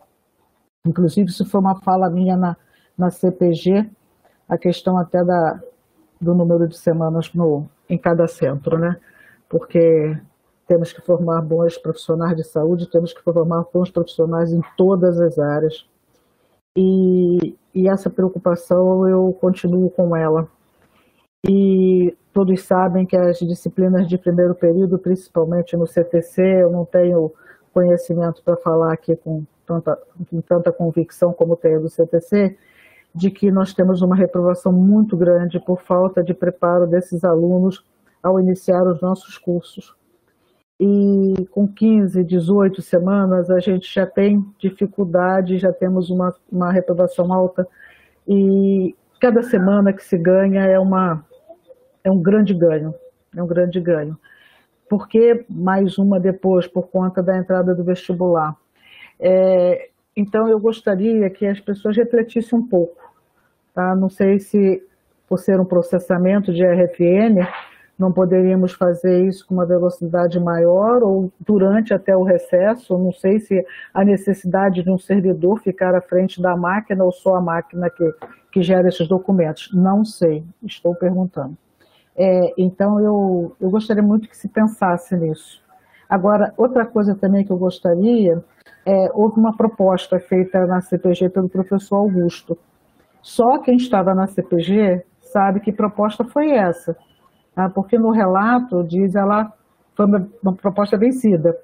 Inclusive, isso foi uma fala minha na, na CPG, a questão até da, do número de semanas no, em cada centro, né? Porque temos que formar bons profissionais de saúde, temos que formar bons profissionais em todas as áreas. E, e essa preocupação eu continuo com ela. E todos sabem que as disciplinas de primeiro período, principalmente no CTC, eu não tenho conhecimento para falar aqui com tanta, com tanta convicção como tenho do CTC, de que nós temos uma reprovação muito grande por falta de preparo desses alunos ao iniciar os nossos cursos e com 15, 18 semanas a gente já tem dificuldade, já temos uma, uma reprovação alta e cada semana que se ganha é, uma, é um grande ganho, é um grande ganho. Por que mais uma depois, por conta da entrada do vestibular? É, então eu gostaria que as pessoas refletissem um pouco, tá? Não sei se por ser um processamento de RFN, não poderíamos fazer isso com uma velocidade maior ou durante até o recesso, não sei se a necessidade de um servidor ficar à frente da máquina ou só a máquina que, que gera esses documentos, não sei, estou perguntando. É, então, eu, eu gostaria muito que se pensasse nisso. Agora, outra coisa também que eu gostaria, é, houve uma proposta feita na CPG pelo professor Augusto. Só quem estava na CPG sabe que proposta foi essa tá? porque no relato diz ela foi uma, uma, proposta vencida.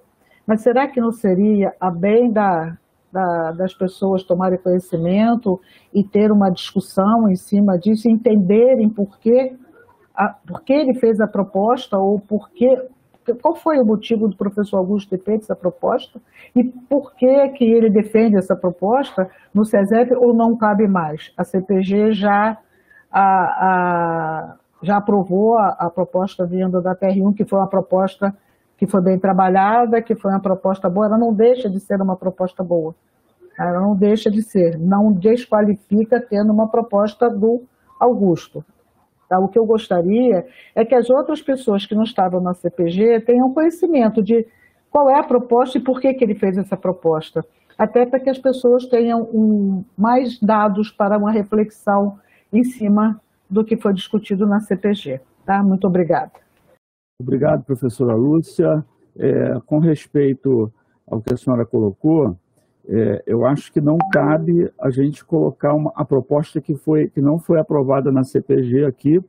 Mas será que não seria a bem da, da, das pessoas tomarem conhecimento e ter uma discussão em cima disso, entenderem por que, a, por que ele fez a proposta ou por que, qual foi o motivo do professor Augusto ter feito essa proposta e por que, que ele defende essa proposta no SESEP ou não cabe mais? A CPG já a, a, já aprovou a, a proposta vinda da TR1, que foi uma proposta que foi bem trabalhada, que foi uma proposta boa, ela não deixa de ser uma proposta boa. Ela não deixa de ser, não desqualifica tendo uma proposta do Augusto. Tá? O que eu gostaria é que as outras pessoas que não estavam na CPG tenham conhecimento de qual é a proposta e por que, que ele fez essa proposta. Até para que as pessoas tenham um, mais dados para uma reflexão em cima do que foi discutido na CPG. Tá? Muito obrigada. Obrigado, professora Lúcia. É, com respeito ao que a senhora colocou, é, eu acho que não cabe a gente colocar uma, a proposta que, foi, que não foi aprovada na CPG aqui,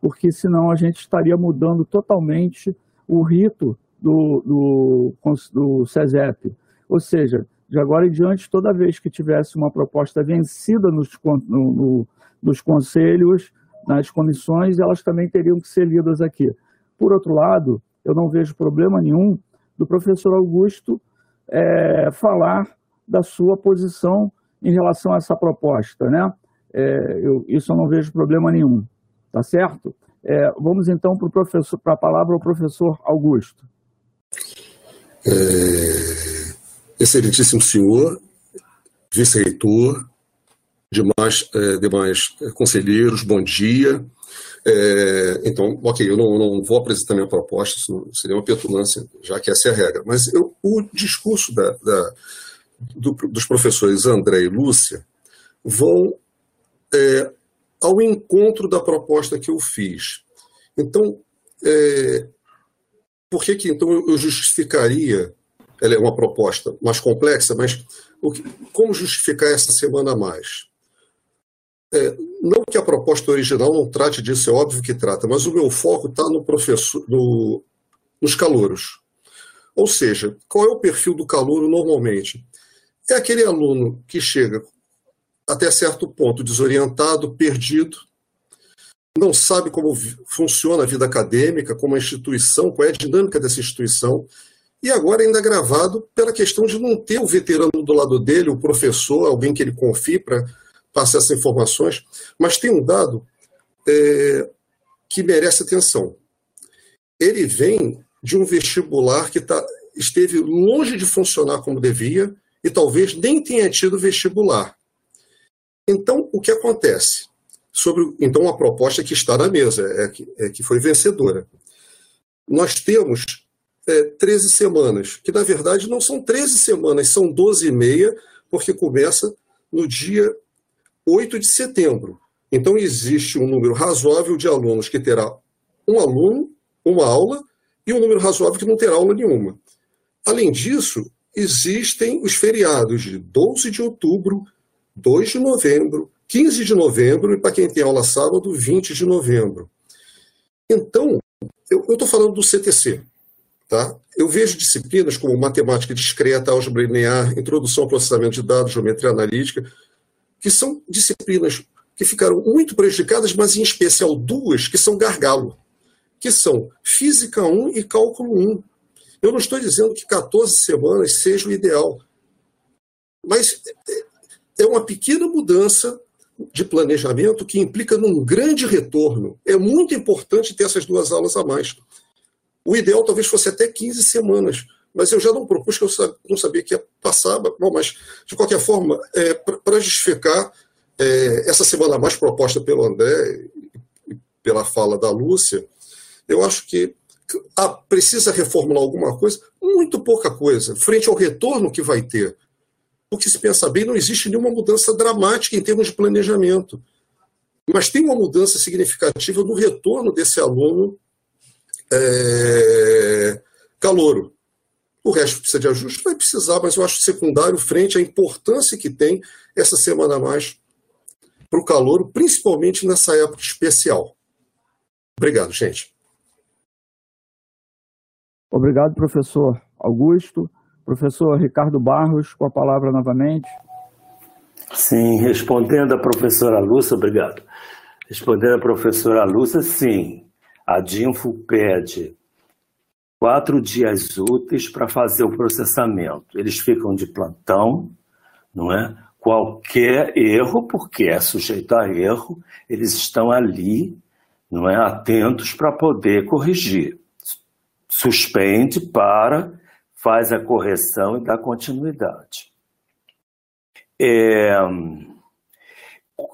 porque senão a gente estaria mudando totalmente o rito do, do, do CESEP. Ou seja, de agora em diante, toda vez que tivesse uma proposta vencida nos, no, no, dos conselhos nas comissões, elas também teriam que ser lidas aqui. Por outro lado, eu não vejo problema nenhum do professor Augusto é, falar da sua posição em relação a essa proposta, né? É, eu, isso eu não vejo problema nenhum, tá certo? É, vamos então para a palavra ao professor Augusto. É, excelentíssimo senhor, vice-reitor, demais, é, demais conselheiros, bom dia. É, então, ok, eu não, não, vou apresentar minha proposta, isso seria uma petulância, já que essa é a regra. Mas eu, o discurso da, da, do, dos professores André e Lúcia vão é, ao encontro da proposta que eu fiz. Então, é, por que, que então eu justificaria? Ela é uma proposta mais complexa, mas que, como justificar essa semana a mais? É, não que a proposta original não trate disso, é óbvio que trata, mas o meu foco está no professor, no, nos calouros. Ou seja, qual é o perfil do calouro normalmente? É aquele aluno que chega até certo ponto desorientado, perdido, não sabe como funciona a vida acadêmica, como a instituição, qual é a dinâmica dessa instituição, e agora ainda gravado pela questão de não ter o veterano do lado dele, o professor, alguém que ele confie para passar essas informações. Mas tem um dado é, que merece atenção. Ele vem de um vestibular que tá, esteve longe de funcionar como devia e talvez nem tenha tido vestibular. Então, o que acontece? Sobre, então, a proposta que está na mesa, é que, é que foi vencedora. Nós temos é, 13 semanas, que na verdade não são 13 semanas, são 12 e meia, porque começa no dia 8 de setembro. Então, existe um número razoável de alunos que terá um aluno, uma aula, e um número razoável que não terá aula nenhuma. Além disso, existem os feriados de 12 de outubro, 2 de novembro, 15 de novembro e, para quem tem aula sábado, 20 de novembro. Então, eu estou falando do CTC. Tá? Eu vejo disciplinas como matemática discreta, álgebra linear, introdução ao processamento de dados, geometria analítica, que são disciplinas que ficaram muito prejudicadas, mas em especial duas que são gargalo, que são Física 1 e Cálculo 1. Eu não estou dizendo que 14 semanas seja o ideal, mas é uma pequena mudança de planejamento que implica num grande retorno. É muito importante ter essas duas aulas a mais. O ideal talvez fosse até 15 semanas, mas eu já não propus, que eu não sabia que ia passar. Bom, mas, de qualquer forma, é, para justificar é, essa semana a mais proposta pelo André e pela fala da Lúcia, eu acho que precisa reformular alguma coisa, muito pouca coisa, frente ao retorno que vai ter porque se pensa bem, não existe nenhuma mudança dramática em termos de planejamento. Mas tem uma mudança significativa no retorno desse aluno é, calouro. O resto precisa de ajuste? Vai precisar, mas eu acho secundário frente à importância que tem essa semana a mais para o calouro, principalmente nessa época especial. Obrigado, gente. Obrigado, professor Augusto. Professor Ricardo Barros, com a palavra novamente. Sim, respondendo à professora Lúcia, obrigado. Respondendo à professora Lúcia, sim, a DINFO pede quatro dias úteis para fazer o processamento. Eles ficam de plantão, não é? Qualquer erro, porque é sujeito a erro, eles estão ali, não é? Atentos para poder corrigir. Suspende para faz a correção e dá continuidade. É,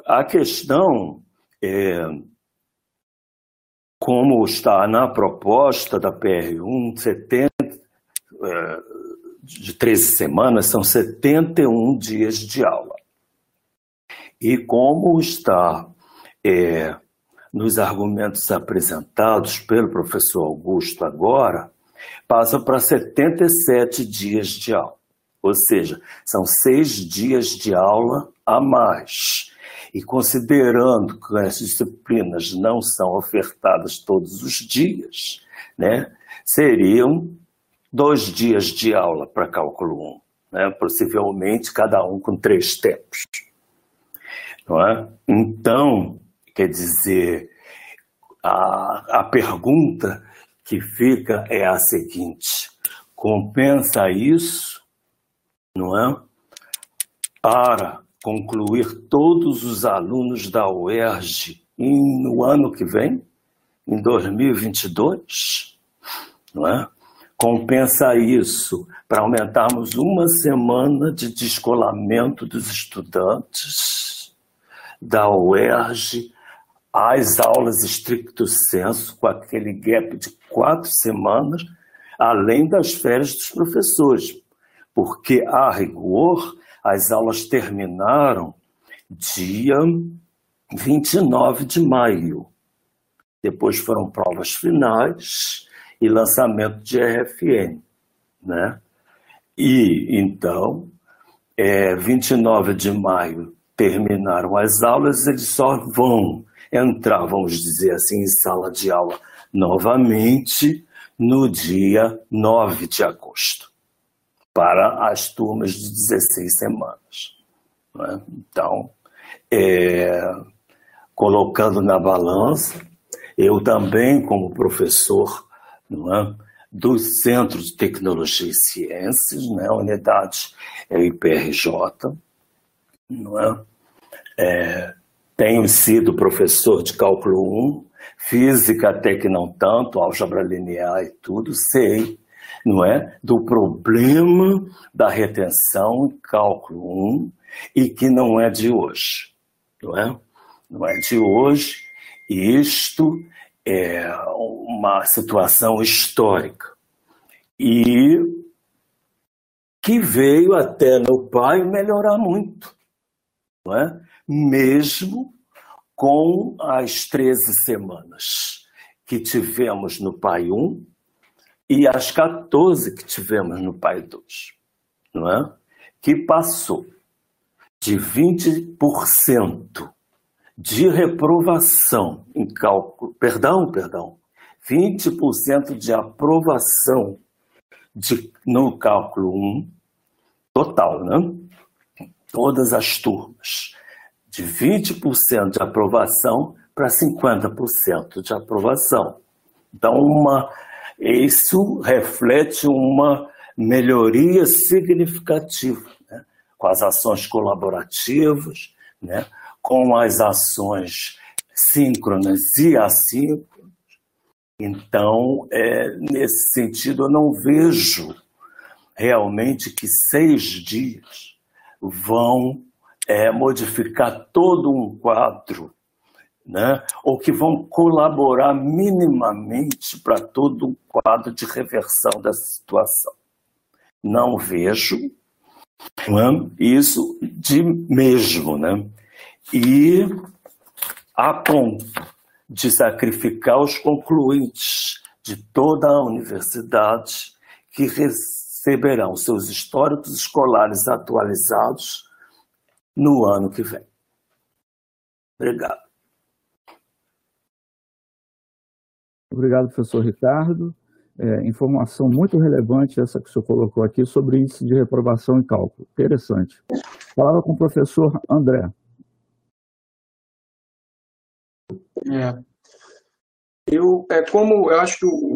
a questão é, como está na proposta da PR1, 70, é, de 13 semanas, são 71 dias de aula. E como está é, nos argumentos apresentados pelo professor Augusto agora, passa para 77 dias de aula. Ou seja, são seis dias de aula a mais. E considerando que as disciplinas não são ofertadas todos os dias, né, seriam dois dias de aula para cálculo 1, né, possivelmente cada um com três tempos. Não é? Então, quer dizer, a, a pergunta que fica é a seguinte: compensa isso, não é? Para concluir todos os alunos da UERJ no ano que vem, em 2022, não é? Compensa isso para aumentarmos uma semana de descolamento dos estudantes da UERJ às aulas estricto senso, com aquele gap de quatro semanas, além das férias dos professores, porque, a rigor, as aulas terminaram dia 29 de maio. Depois foram provas finais e lançamento de RFN, né? E então, é, 29 de maio terminaram as aulas, eles só vão entrar, vamos dizer assim, em sala de aula novamente no dia 9 de agosto, para as turmas de 16 semanas. Né? Então, é, colocando na balança, eu também, como professor não é, do Centro de Tecnologia e Ciências, né, unidade é IPRJ, não é? é tenho sido professor de cálculo 1, física até que não tanto, álgebra linear e tudo, sei, não é? Do problema da retenção em cálculo 1 e que não é de hoje, não é? Não é de hoje, isto é uma situação histórica e que veio até no pai melhorar muito, não é? Mesmo com as 13 semanas que tivemos no Pai 1 e as 14 que tivemos no Pai 2, não é? Que passou de 20% de reprovação em cálculo, perdão, perdão, 20% de aprovação de, no cálculo 1 total, né? Todas as turmas de 20% de aprovação para 50% de aprovação. Então, uma, isso reflete uma melhoria significativa né? com as ações colaborativas, né? com as ações síncronas e assíncronas. Então, é, nesse sentido, eu não vejo realmente que seis dias vão é, modificar todo um quadro, né? ou que vão colaborar minimamente para todo um quadro de reversão dessa situação. Não vejo né? isso de mesmo. Né? E a ponto de sacrificar os concluintes de toda a universidade que receberão seus históricos escolares atualizados no ano que vem. Obrigado. Obrigado, professor Ricardo. É, informação muito relevante essa que o senhor colocou aqui sobre índice de reprovação em cálculo. Interessante. Falava com o professor André. É. Eu, é como eu acho que o,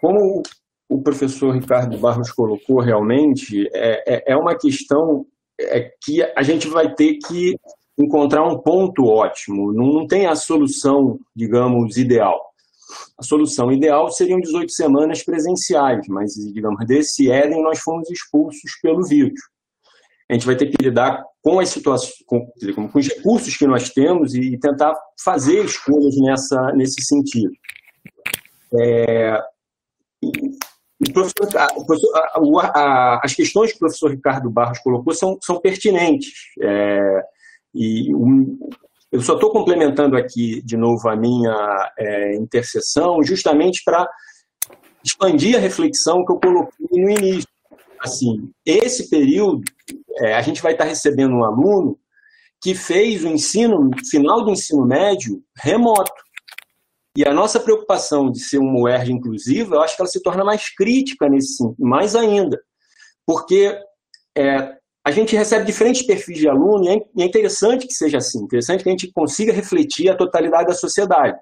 como o professor Ricardo Barros colocou realmente é, é, é uma questão é que a gente vai ter que encontrar um ponto ótimo. Não tem a solução, digamos, ideal. A solução ideal seriam 18 semanas presenciais, mas, digamos, desse Éden nós fomos expulsos pelo vírus. A gente vai ter que lidar com as situações, com, com os recursos que nós temos e tentar fazer escolhas nessa, nesse sentido. É, professor, a, professor, a, a, as questões que o professor Ricardo Barros colocou são, são pertinentes. É, e um, eu só estou complementando aqui de novo a minha é, interseção, justamente para expandir a reflexão que eu coloquei no início. Assim, esse período, é, a gente vai estar recebendo um aluno que fez o ensino, final do ensino médio, remoto. E a nossa preocupação de ser uma UERJ inclusiva, eu acho que ela se torna mais crítica nesse mais ainda. Porque é, a gente recebe diferentes perfis de aluno e é interessante que seja assim, interessante que a gente consiga refletir a totalidade da sociedade.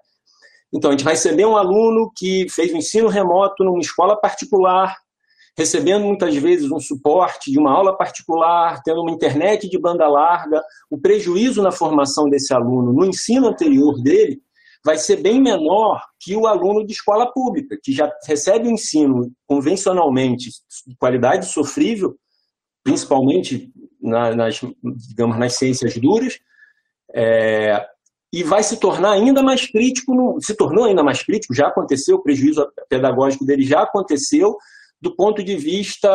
Então, a gente vai receber um aluno que fez o um ensino remoto numa escola particular, recebendo muitas vezes um suporte de uma aula particular, tendo uma internet de banda larga, o prejuízo na formação desse aluno no ensino anterior dele vai ser bem menor que o aluno de escola pública, que já recebe o ensino convencionalmente de qualidade sofrível, principalmente na, nas, digamos, nas ciências duras, é, e vai se tornar ainda mais crítico, no, se tornou ainda mais crítico, já aconteceu, o prejuízo pedagógico dele já aconteceu, do ponto de vista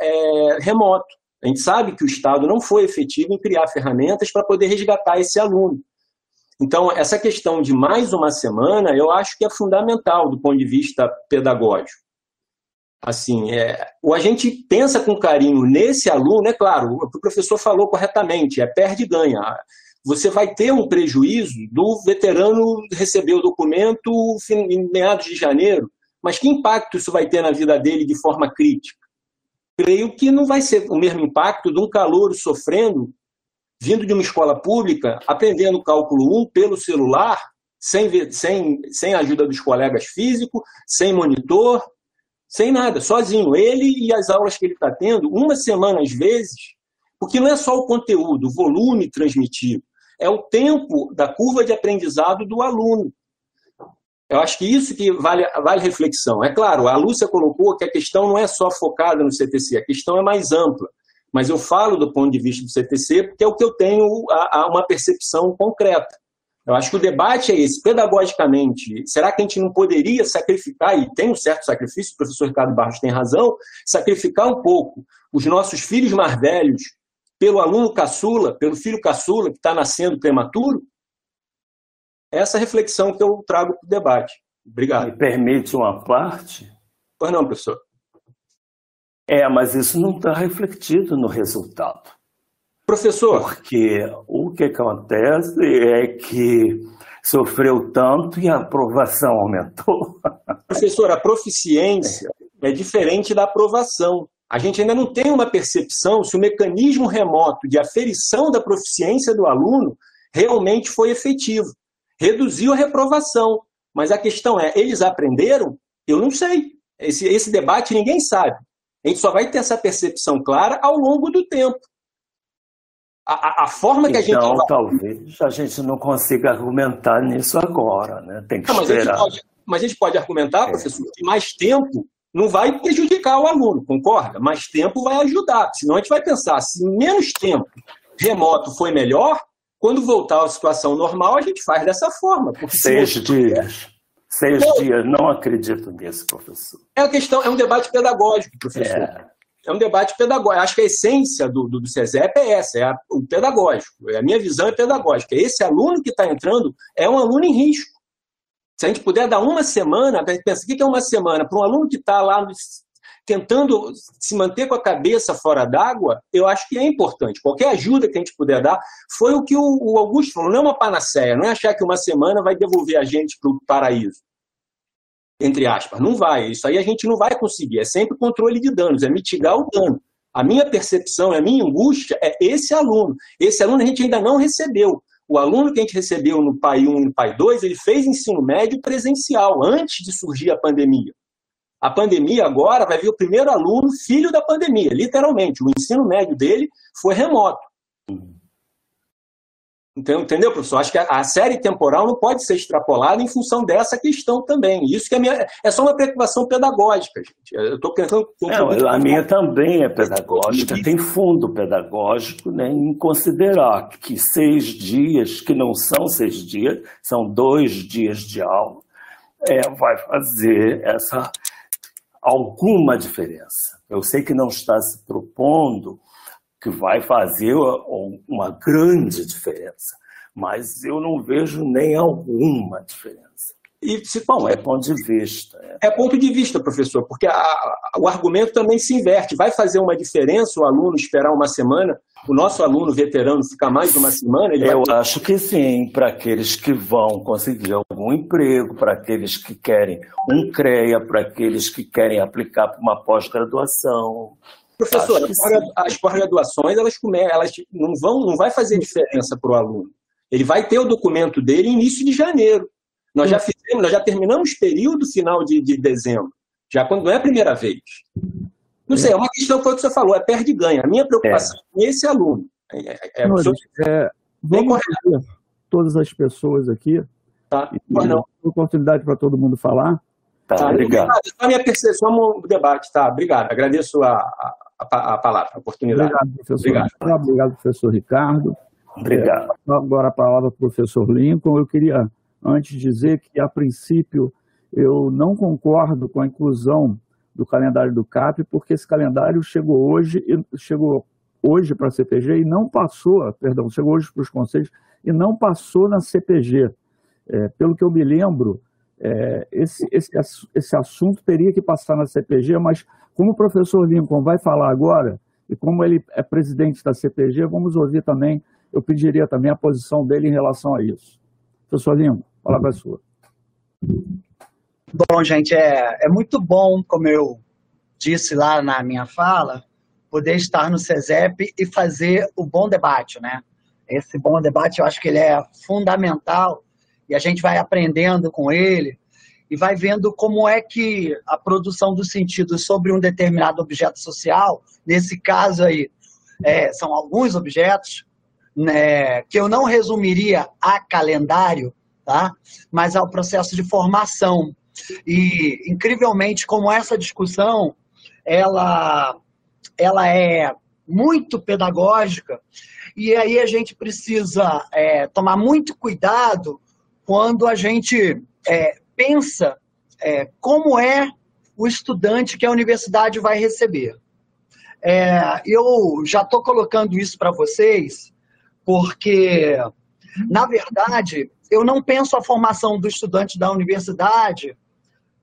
é, remoto. A gente sabe que o Estado não foi efetivo em criar ferramentas para poder resgatar esse aluno. Então, essa questão de mais uma semana, eu acho que é fundamental do ponto de vista pedagógico. Assim, é, ou a gente pensa com carinho nesse aluno, é claro, o professor falou corretamente, é perde e ganha. Você vai ter um prejuízo do veterano receber o documento em meados de janeiro, mas que impacto isso vai ter na vida dele de forma crítica? Creio que não vai ser o mesmo impacto de um calouro sofrendo, vindo de uma escola pública, aprendendo cálculo 1 pelo celular, sem, sem, sem ajuda dos colegas físicos, sem monitor, sem nada, sozinho. Ele e as aulas que ele está tendo, uma semana às vezes, porque não é só o conteúdo, o volume transmitido, é o tempo da curva de aprendizado do aluno. Eu acho que isso que vale, vale reflexão. É claro, a Lúcia colocou que a questão não é só focada no CTC, a questão é mais ampla. Mas eu falo do ponto de vista do CTC porque é o que eu tenho a, a uma percepção concreta. Eu acho que o debate é esse, pedagogicamente, será que a gente não poderia sacrificar, e tem um certo sacrifício, o professor Ricardo Barros tem razão, sacrificar um pouco os nossos filhos mais velhos pelo aluno caçula, pelo filho caçula que está nascendo prematuro? Essa reflexão que eu trago para o debate. Obrigado. Me permite uma parte? Pois não, professor. É, mas isso não está refletido no resultado. Professor. Porque o que acontece é que sofreu tanto e a aprovação aumentou. Professor, a proficiência é diferente da aprovação. A gente ainda não tem uma percepção se o mecanismo remoto de aferição da proficiência do aluno realmente foi efetivo. Reduziu a reprovação. Mas a questão é, eles aprenderam? Eu não sei. Esse, esse debate ninguém sabe. A gente só vai ter essa percepção clara ao longo do tempo. A, a, forma que então, a gente. Então, talvez a gente não consiga argumentar nisso agora, né? Tem que não, esperar. Mas a, pode, mas a gente pode argumentar, é. professor, que mais tempo não vai prejudicar o aluno, concorda? Mais tempo vai ajudar. Senão a gente vai pensar, se menos tempo remoto foi melhor, quando voltar à situação normal, a gente faz dessa forma. Seis dias. Seis então, dias, não acredito nisso, professor. É, a questão, é um debate pedagógico, professor. É é um debate pedagógico. Acho que a essência do, do, do CESEP é essa, é a, o pedagógico. A minha visão é pedagógica. Esse aluno que está entrando é um aluno em risco. Se a gente puder dar uma semana, pensa, o que é uma semana? Para um aluno que está lá tentando se manter com a cabeça fora d'água, eu acho que é importante. Qualquer ajuda que a gente puder dar, foi o que o, o Augusto falou, não é uma panaceia, não é achar que uma semana vai devolver a gente para o paraíso entre aspas. Não vai. Isso aí a gente não vai conseguir. É sempre controle de danos, é mitigar o dano. A minha percepção, a minha angústia é esse aluno. Esse aluno a gente ainda não recebeu. O aluno que a gente recebeu no PAI 1 e no PAI 2, ele fez ensino médio presencial, antes de surgir a pandemia. A pandemia agora vai vir o primeiro aluno filho da pandemia, literalmente. O ensino médio dele foi remoto. Entendeu, professor? Acho que a, série temporal não pode ser extrapolada em função dessa questão também. Isso que é, minha, é só uma preocupação pedagógica, gente. Eu estou pensando. Não, a minha também é pedagógica, tem fundo pedagógico né, em considerar que seis dias, que não são seis dias, são dois dias de aula, é, vai fazer essa alguma diferença. Eu sei que não está se propondo que vai fazer uma grande diferença, mas eu não vejo nem alguma diferença. E, se, bom, é ponto de vista. É, é ponto de vista, professor, porque a, a, o argumento também se inverte. Vai fazer uma diferença o aluno esperar uma semana? O nosso aluno veterano ficar mais de uma semana? Eu vai... acho que sim, para aqueles que vão conseguir algum emprego, para aqueles que querem um CREA, para aqueles que querem aplicar para uma pós-graduação. Professor, as pós-graduações elas, elas não vão, não vai fazer diferença para o aluno. Ele vai ter o documento dele início de janeiro. Nós já fizemos, nós já terminamos período final de, de dezembro, já quando não é a primeira vez. Não sei, é uma questão foi o que você falou, é perde e ganha. A minha preocupação é. com esse aluno. É, é, Senhores, é, vamos todas as pessoas aqui. Tá, mas não. Oportunidade para todo mundo falar. Tá, tá obrigado. Só a minha percepção no debate, tá? Obrigado. Agradeço a, a, a palavra, a oportunidade. Obrigado, professor. Obrigado, obrigado professor Ricardo. Obrigado. É, agora a palavra para o professor Lincoln. Eu queria, antes, dizer que, a princípio, eu não concordo com a inclusão do calendário do CAP, porque esse calendário chegou hoje, chegou hoje para a CPG e não passou, perdão, chegou hoje para os conselhos e não passou na CPG. É, pelo que eu me lembro, é, esse, esse, esse assunto teria que passar na CPG, mas como o professor Lincoln vai falar agora, e como ele é presidente da CPG, vamos ouvir também, eu pediria também a posição dele em relação a isso. Professor Lincoln, palavra é sua. Bom, gente, é, é muito bom, como eu disse lá na minha fala, poder estar no CESEP e fazer o bom debate, né? Esse bom debate, eu acho que ele é fundamental e a gente vai aprendendo com ele e vai vendo como é que a produção do sentido sobre um determinado objeto social, nesse caso aí, é, são alguns objetos, né, que eu não resumiria a calendário, tá? mas ao processo de formação e, incrivelmente, como essa discussão, ela, ela é muito pedagógica, e aí a gente precisa é, tomar muito cuidado quando a gente é, pensa é, como é o estudante que a universidade vai receber. É, eu já estou colocando isso para vocês, porque, na verdade, eu não penso a formação do estudante da universidade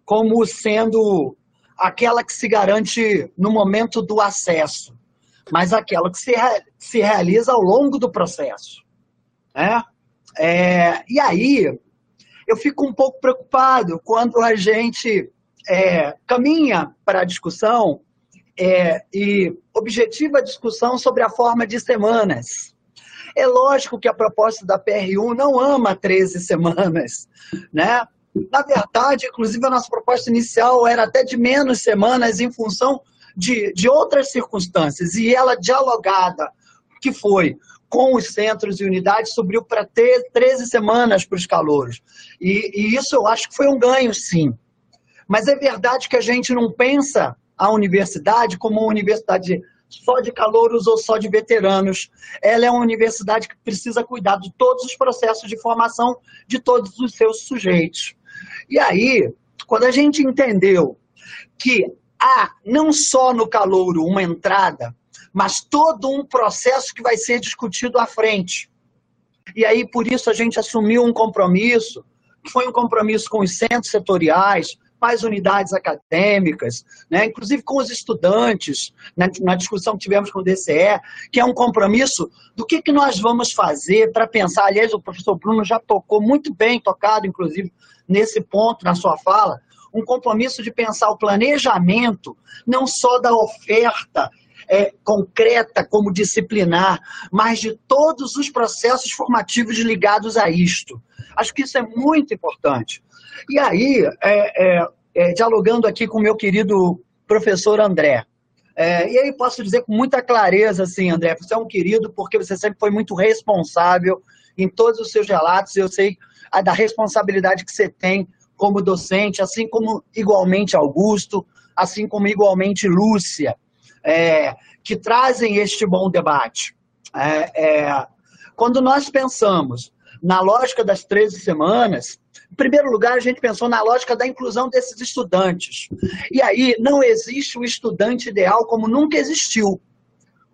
como sendo aquela que se garante no momento do acesso, mas aquela que se, se realiza ao longo do processo. Né? É, e aí, eu fico um pouco preocupado quando a gente é, caminha para a discussão é, e objetiva a discussão sobre a forma de semanas. É lógico que a proposta da PRU não ama 13 semanas, né? Na verdade, inclusive, a nossa proposta inicial era até de menos semanas em função de, de outras circunstâncias. E ela, dialogada, que foi com os centros e unidades, subiu para 13 semanas para os calouros. E, e isso eu acho que foi um ganho, sim. Mas é verdade que a gente não pensa a universidade como uma universidade só de calouros ou só de veteranos. Ela é uma universidade que precisa cuidar de todos os processos de formação de todos os seus sujeitos. E aí, quando a gente entendeu que há não só no calouro uma entrada, mas todo um processo que vai ser discutido à frente. E aí, por isso, a gente assumiu um compromisso, que foi um compromisso com os centros setoriais, mais unidades acadêmicas, né? inclusive com os estudantes, né? na discussão que tivemos com o DCE, que é um compromisso do que, que nós vamos fazer para pensar. Aliás, o professor Bruno já tocou muito bem, tocado, inclusive, nesse ponto na sua fala, um compromisso de pensar o planejamento não só da oferta é, concreta como disciplinar, mas de todos os processos formativos ligados a isto. Acho que isso é muito importante. E aí, é, é, é dialogando aqui com meu querido professor André, é, e aí posso dizer com muita clareza, assim, André, você é um querido porque você sempre foi muito responsável em todos os seus relatos, eu sei a, da responsabilidade que você tem como docente, assim como igualmente Augusto, assim como igualmente Lúcia, é, que trazem este bom debate. É, é quando nós pensamos na lógica das 13 semanas, em primeiro lugar, a gente pensou na lógica da inclusão desses estudantes. E aí, não existe o estudante ideal como nunca existiu.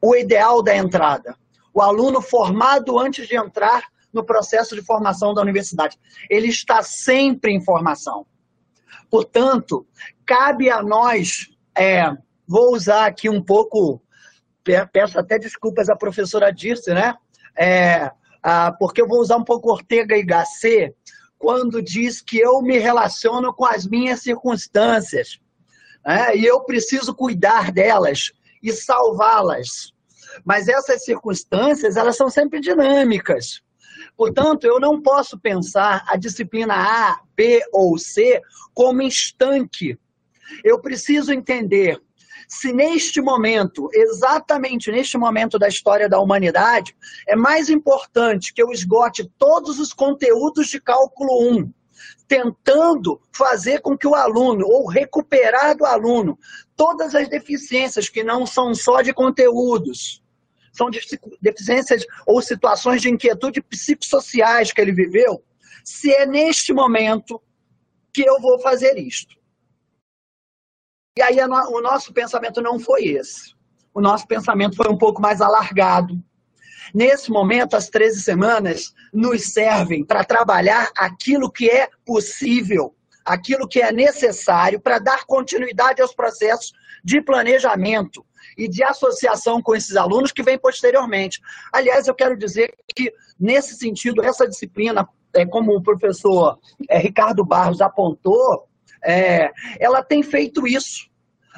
O ideal da entrada. O aluno formado antes de entrar no processo de formação da universidade. Ele está sempre em formação. Portanto, cabe a nós, é, vou usar aqui um pouco, peço até desculpas à professora Dirce, né? É, a, porque eu vou usar um pouco Ortega y Gasset quando diz que eu me relaciono com as minhas circunstâncias. Né? E eu preciso cuidar delas e salvá-las. Mas essas circunstâncias, elas são sempre dinâmicas. Portanto, eu não posso pensar a disciplina A, B ou C como estanque. Eu preciso entender se neste momento, exatamente neste momento da história da humanidade, é mais importante que eu esgote todos os conteúdos de cálculo 1, tentando fazer com que o aluno, ou recuperar do aluno, todas as deficiências que não são só de conteúdos, são deficiências ou situações de inquietude psicossociais que ele viveu, se é neste momento que eu vou fazer isto. E aí o nosso pensamento não foi esse. O nosso pensamento foi um pouco mais alargado. Nesse momento, as 13 semanas nos servem para trabalhar aquilo que é possível, aquilo que é necessário para dar continuidade aos processos de planejamento e de associação com esses alunos que vem posteriormente. Aliás, eu quero dizer que, nesse sentido, essa disciplina, é, como o professor é, Ricardo Barros apontou, é, ela tem feito isso.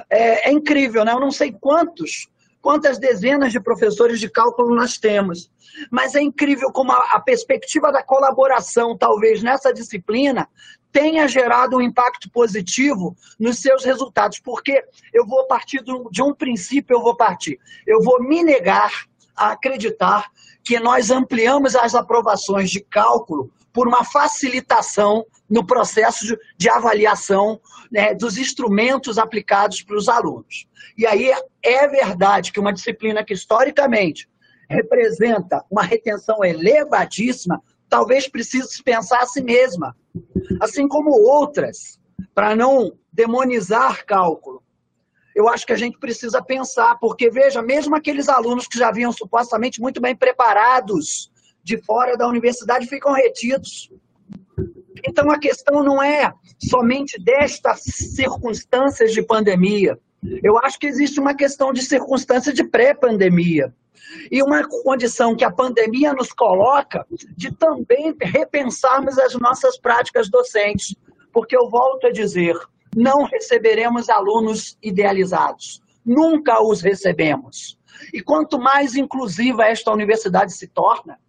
É, é, incrível, né? Eu não sei quantos, quantas dezenas de professores de cálculo nós temos, mas é incrível como a, a perspectiva da colaboração, talvez nessa disciplina, tenha gerado um impacto positivo nos seus resultados, porque eu vou partir de um princípio, eu vou partir, eu vou me negar a acreditar que nós ampliamos as aprovações de cálculo por uma facilitação no processo de, de avaliação né, dos instrumentos aplicados para os alunos. E aí é verdade que uma disciplina que historicamente representa uma retenção elevadíssima, talvez precise pensar a si mesma, assim como outras, para não demonizar cálculo. Eu acho que a gente precisa pensar, porque veja, mesmo aqueles alunos que já vinham supostamente muito bem preparados de fora da universidade ficam retidos. Então a questão não é somente destas circunstâncias de pandemia. Eu acho que existe uma questão de circunstância de pré-pandemia. E uma condição que a pandemia nos coloca de também repensarmos as nossas práticas docentes. Porque eu volto a dizer, não receberemos alunos idealizados. Nunca os recebemos. E quanto mais inclusiva esta universidade se torna,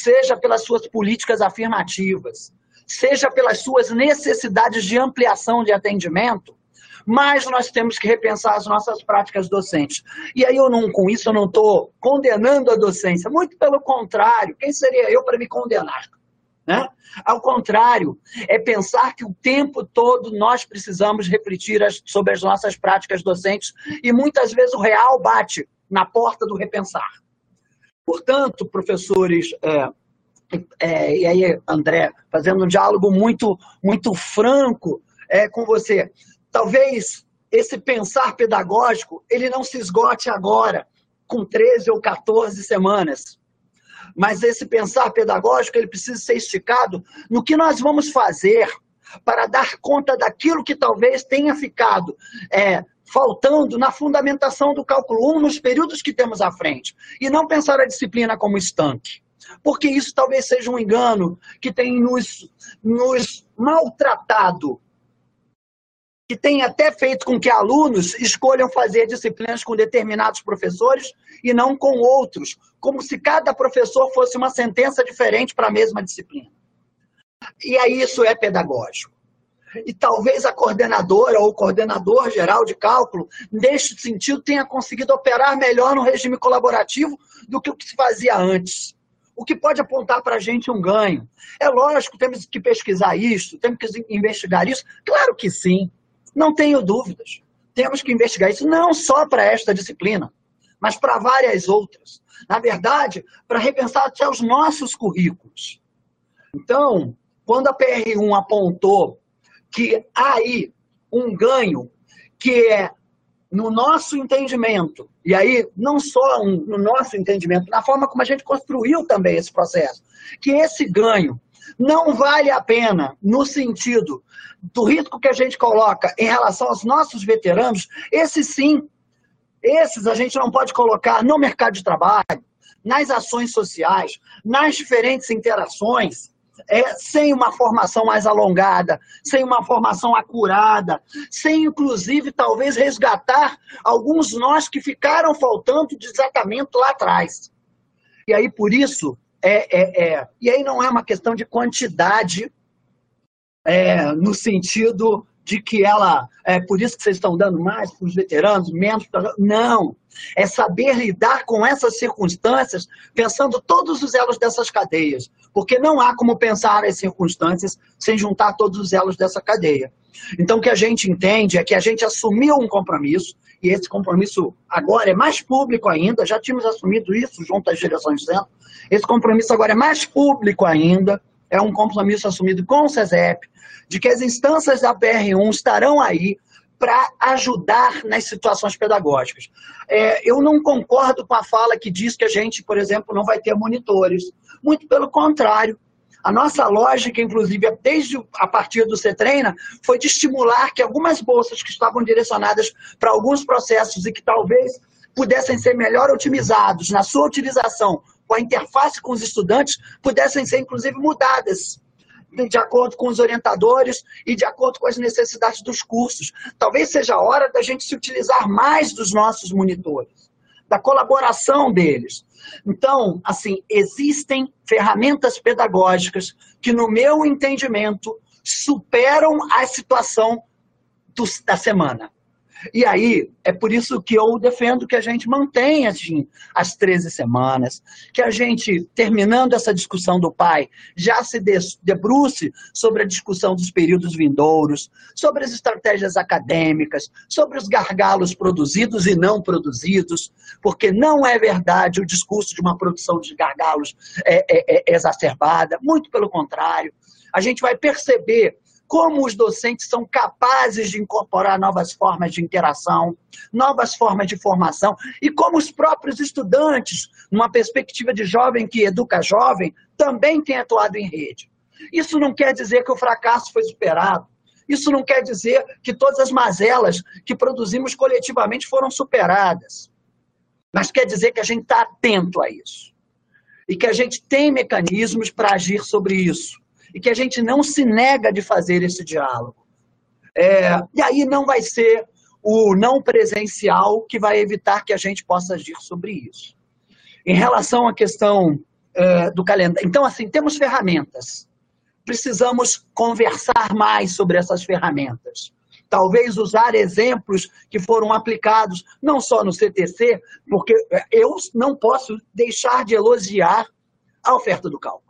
seja pelas suas políticas afirmativas, seja pelas suas necessidades de ampliação de atendimento, mas nós temos que repensar as nossas práticas docentes. E aí eu não, com isso eu não estou condenando a docência, muito pelo contrário, quem seria eu para me condenar? Né? Ao contrário, é pensar que o tempo todo nós precisamos refletir as, sobre as nossas práticas docentes e muitas vezes o real bate na porta do repensar. Portanto, professores, é, é, e aí, André, fazendo um diálogo muito, muito franco é, com você, talvez esse pensar pedagógico ele não se esgote agora, com 13 ou 14 semanas. Mas esse pensar pedagógico ele precisa ser esticado no que nós vamos fazer para dar conta daquilo que talvez tenha ficado é, faltando na fundamentação do cálculo 1 nos períodos que temos à frente. E não pensar a disciplina como estanque. Porque isso talvez seja um engano que tem nos, nos maltratado, que tem até feito com que alunos escolham fazer disciplinas com determinados professores e não com outros, como se cada professor fosse uma sentença diferente para a mesma disciplina. E aí isso é pedagógico e talvez a coordenadora ou o coordenador geral de cálculo, neste sentido, tenha conseguido operar melhor no regime colaborativo do que o que se fazia antes. O que pode apontar para a gente um ganho. É lógico, temos que pesquisar isso, temos que investigar isso. Claro que sim, não tenho dúvidas. Temos que investigar isso não só para esta disciplina, mas para várias outras. Na verdade, para repensar até os nossos currículos. Então, quando a PR1 apontou que aí um ganho que é no nosso entendimento, e aí não só um, no nosso entendimento, na forma como a gente construiu também esse processo, que esse ganho não vale a pena no sentido do risco que a gente coloca em relação aos nossos veteranos, esses sim, esses a gente não pode colocar no mercado de trabalho, nas ações sociais, nas diferentes interações, é, sem uma formação mais alongada, sem uma formação acurada, sem, inclusive, talvez resgatar alguns nós que ficaram faltando de desatamento lá atrás. E aí, por isso, é, é, é, e aí não é uma questão de quantidade é, no sentido de que ela, é por isso que vocês estão dando mais para os veteranos, menos para. Não. É saber lidar com essas circunstâncias, pensando todos os elos dessas cadeias. Porque não há como pensar as circunstâncias sem juntar todos os elos dessa cadeia. Então, o que a gente entende é que a gente assumiu um compromisso, e esse compromisso agora é mais público ainda, já tínhamos assumido isso junto às direções de centro, esse compromisso agora é mais público ainda, é um compromisso assumido com o SESEP, de que as instâncias da PR1 estarão aí para ajudar nas situações pedagógicas. É, eu não concordo com a fala que diz que a gente, por exemplo, não vai ter monitores. Muito pelo contrário. A nossa lógica, inclusive, desde a partir do CETREINA, foi de estimular que algumas bolsas que estavam direcionadas para alguns processos e que talvez pudessem ser melhor otimizados na sua utilização com a interface com os estudantes, pudessem ser, inclusive, mudadas de acordo com os orientadores e de acordo com as necessidades dos cursos. Talvez seja a hora da gente se utilizar mais dos nossos monitores, da colaboração deles. Então, assim, existem ferramentas pedagógicas que, no meu entendimento, superam a situação da semana. E aí, é por isso que eu defendo que a gente mantenha assim, as 13 semanas, que a gente, terminando essa discussão do pai, já se debruce sobre a discussão dos períodos vindouros, sobre as estratégias acadêmicas, sobre os gargalos produzidos e não produzidos, porque não é verdade o discurso de uma produção de gargalos é, é, é exacerbada, muito pelo contrário. A gente vai perceber como os docentes são capazes de incorporar novas formas de interação, novas formas de formação, e como os próprios estudantes, numa perspectiva de jovem que educa jovem, também têm atuado em rede. Isso não quer dizer que o fracasso foi superado. Isso não quer dizer que todas as mazelas que produzimos coletivamente foram superadas. Mas quer dizer que a gente está atento a isso. E que a gente tem mecanismos para agir sobre isso e que a gente não se nega de fazer esse diálogo. É, e aí não vai ser o não presencial que vai evitar que a gente possa agir sobre isso. Em relação à questão é, do calendário. Então, assim, temos ferramentas. Precisamos conversar mais sobre essas ferramentas. Talvez usar exemplos que foram aplicados não só no CTC, porque eu não posso deixar de elogiar a oferta do cálculo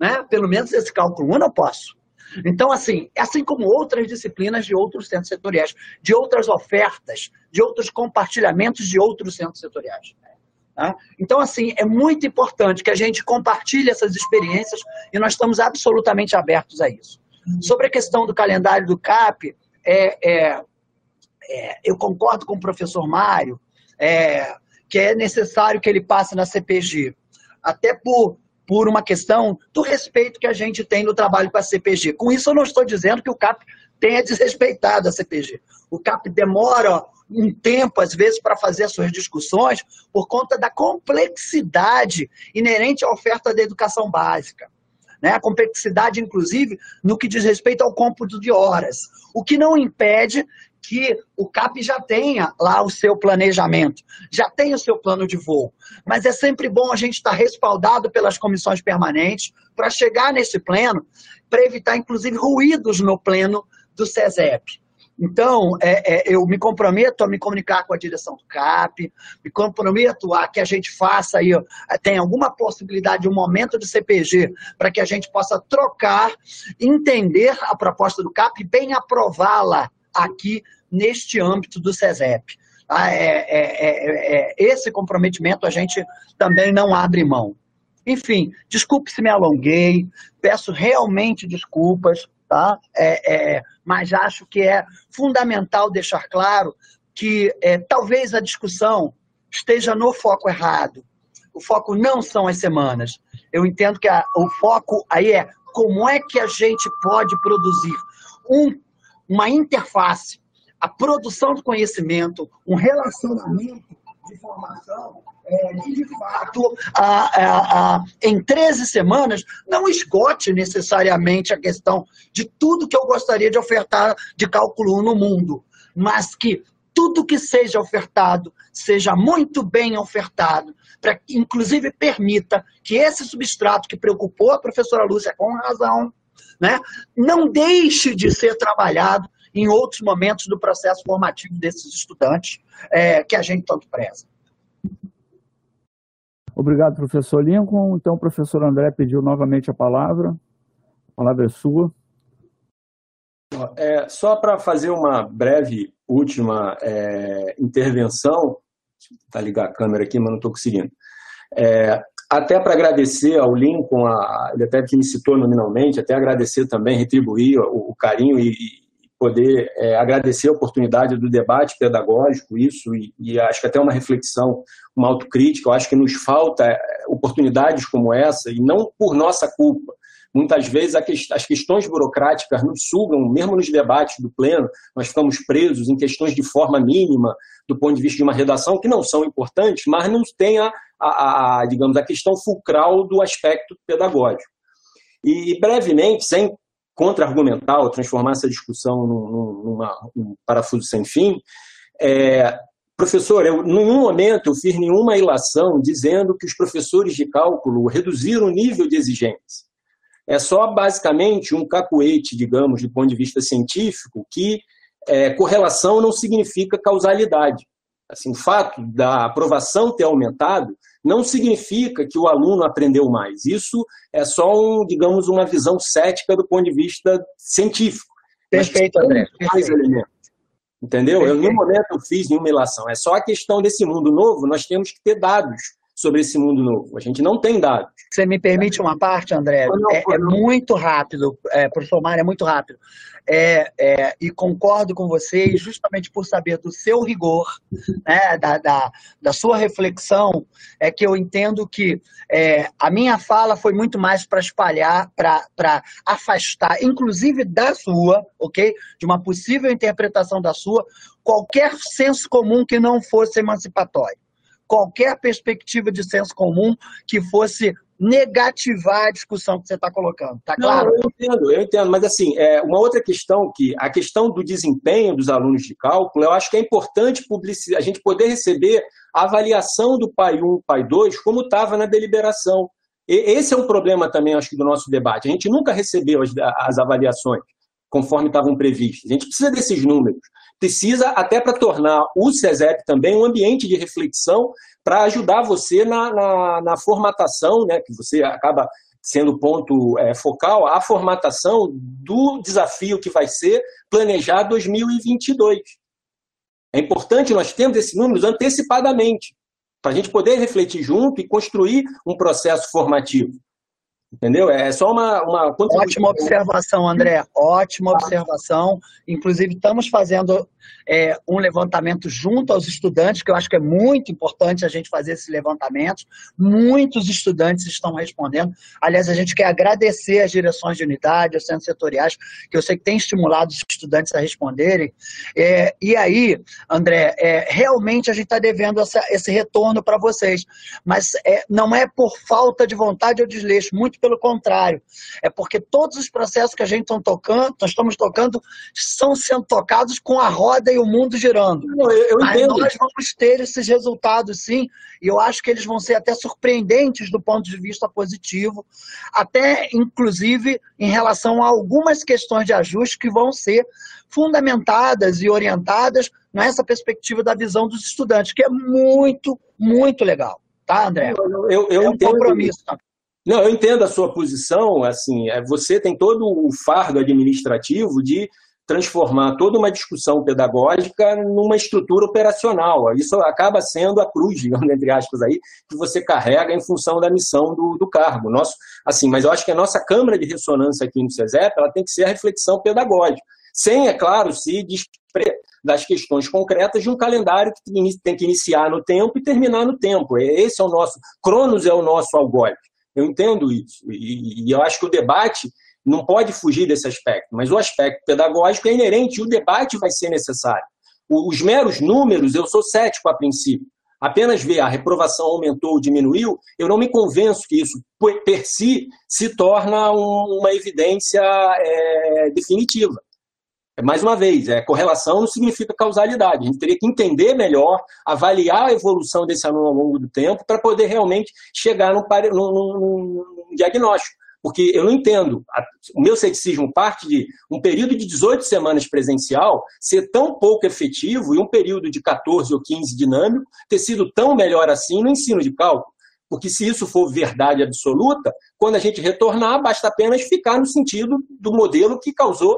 né? Pelo menos esse cálculo 1 eu posso. Então, assim, assim como outras disciplinas de outros centros setoriais, de outras ofertas, de outros compartilhamentos de outros centros setoriais. Tá? Então, assim, é muito importante que a gente compartilhe essas experiências e nós estamos absolutamente abertos a isso. Sobre a questão do calendário do CAP, é, é, é, eu concordo com o professor Mário é, que é necessário que ele passe na CPG, até por por uma questão do respeito que a gente tem no trabalho com a CPG. Com isso, eu não estou dizendo que o CAP tenha desrespeitado a CPG. O CAP demora um tempo, às vezes, para fazer as suas discussões por conta da complexidade inerente à oferta da educação básica. Né? A complexidade, inclusive, no que diz respeito ao cômputo de horas. O que não impede que o CAP já tenha lá o seu planejamento, já tenha o seu plano de voo. Mas é sempre bom a gente estar respaldado pelas comissões permanentes para chegar nesse pleno, para evitar, inclusive, ruídos no pleno do CESEP. Então, é, é, eu me comprometo a me comunicar com a direção do CAP, me comprometo a que a gente faça aí, tem alguma possibilidade de um momento de CPG para que a gente possa trocar, entender a proposta do CAP e bem aprová-la aqui neste âmbito do SESEP. Ah, é, é, é, é, esse comprometimento a gente também não abre mão. Enfim, desculpe se me alonguei, peço realmente desculpas, tá? É, é, mas acho que é fundamental deixar claro que é, talvez a discussão esteja no foco errado. O foco não são as semanas. Eu entendo que a, o foco aí é como é que a gente pode produzir um uma interface, a produção de conhecimento, um relacionamento de formação é, que, de fato, a, a, a, em 13 semanas, não esgote necessariamente a questão de tudo que eu gostaria de ofertar de cálculo 1 no mundo, mas que tudo que seja ofertado seja muito bem ofertado, para que, inclusive, permita que esse substrato que preocupou a professora Lúcia com razão, né, não deixe de ser trabalhado em outros momentos do processo formativo desses estudantes é, que a gente tanto preza. Obrigado, professor Lincoln. Então, o professor André pediu novamente a palavra. A palavra é sua. É, só para fazer uma breve última é, intervenção, tá ligar a câmera aqui, mas não estou conseguindo. É, até para agradecer ao Lincoln, a, ele até que me citou nominalmente, até agradecer também, retribuir o, o carinho e, e poder é, agradecer a oportunidade do debate pedagógico, isso, e, e, acho que até uma reflexão, uma autocrítica, eu acho que nos falta é, oportunidades como essa, e não por nossa culpa, Muitas vezes as questões burocráticas nos sugam, mesmo nos debates do pleno, nós ficamos presos em questões de forma mínima, do ponto de vista de uma redação, que não são importantes, mas não tem a, a, a digamos, a questão fulcral do aspecto pedagógico. E, brevemente, sem contra-argumentar ou transformar essa discussão num, numa, num parafuso sem fim, é, Professor, eu, em nenhum momento eu fiz nenhuma ilação dizendo que os professores de cálculo reduziram o nível de exigência é só basicamente um cacuete, digamos, do ponto de vista científico, que é, correlação não significa causalidade. Assim, o fato da aprovação ter aumentado não significa que o aluno aprendeu mais. Isso é só, um, digamos, uma visão cética do ponto de vista científico. Perfeito, André. Mais elementos. Entendeu? Perfeito. Eu, nenhum momento eu fiz nenhuma ilação. É só a questão desse mundo novo, nós temos que ter dados sobre esse mundo novo. A gente não tem dados. Você me permite uma parte, André? Não, é, é, muito rápido, é, professor Mário, é muito rápido. É, é, e concordo com vocês, justamente por saber do seu rigor, né, da, da, da sua reflexão, é que eu entendo que é, a minha fala foi muito mais para espalhar, para afastar, inclusive da sua, ok? De uma possível interpretação da sua, qualquer senso comum que não fosse emancipatório qualquer perspectiva de senso comum que fosse negativar a discussão que você está colocando. Tá claro? Não, eu entendo, eu entendo. Mas, assim, é, uma outra questão, que a questão do desempenho dos alunos de cálculo, eu acho que é importante a gente poder receber a avaliação do PAI 1, PAI 2, como estava na deliberação. E, esse é um problema também, acho que, do nosso debate. A gente nunca recebeu as, as avaliações conforme estavam previstas. A gente precisa desses números precisa até para tornar o CESEP também um ambiente de reflexão para ajudar você na, na, na, formatação, né, que você acaba sendo ponto é, focal, a formatação do desafio que vai ser planejar 2022. É importante nós termos esses números antecipadamente, para a gente poder refletir junto e construir um processo formativo. Entendeu? É só uma. uma... Ótima observação, André. Ótima observação. Inclusive, estamos fazendo é, um levantamento junto aos estudantes, que eu acho que é muito importante a gente fazer esse levantamento. Muitos estudantes estão respondendo. Aliás, a gente quer agradecer as direções de unidade, os centros setoriais, que eu sei que têm estimulado os estudantes a responderem. É, e aí, André, é, realmente a gente está devendo essa, esse retorno para vocês. Mas é, não é por falta de vontade ou desleixo, muito pelo contrário. É porque todos os processos que a gente está tocando, nós estamos tocando, estão sendo tocados com a roda e o mundo girando. Não, eu, eu entendo. nós vamos ter esses resultados, sim, e eu acho que eles vão ser até surpreendentes do ponto de vista positivo, até inclusive em relação a algumas questões de ajuste que vão ser fundamentadas e orientadas nessa perspectiva da visão dos estudantes, que é muito, muito legal. Tá, André? Eu, eu, eu é um entendo. Não, eu entendo a sua posição, assim, é, você tem todo o fardo administrativo de transformar toda uma discussão pedagógica numa estrutura operacional. Isso acaba sendo a cruz, entre aspas, aí, que você carrega em função da missão do, do cargo. Nosso, assim, mas eu acho que a nossa câmara de ressonância aqui no CESEP ela tem que ser a reflexão pedagógica, sem, é claro, se despre das questões concretas de um calendário que tem que iniciar no tempo e terminar no tempo. Esse é o nosso, Cronos é o nosso algoz. Eu entendo isso. E, e eu acho que o debate não pode fugir desse aspecto, mas o aspecto pedagógico é inerente e o debate vai ser necessário. Os meros números, eu sou cético a princípio, apenas ver a reprovação aumentou ou diminuiu, eu não me convenço que isso, per si, se torna uma evidência é, definitiva. Mais uma vez, é, correlação não significa causalidade. A gente teria que entender melhor, avaliar a evolução desse aluno ao longo do tempo, para poder realmente chegar num, num, num diagnóstico porque eu não entendo. O meu ceticismo parte de um período de 18 semanas presencial ser tão pouco efetivo e um período de 14 ou 15 dinâmico ter sido tão melhor assim no ensino de cálculo. Porque se isso for verdade absoluta, quando a gente retornar, basta apenas ficar no sentido do modelo que causou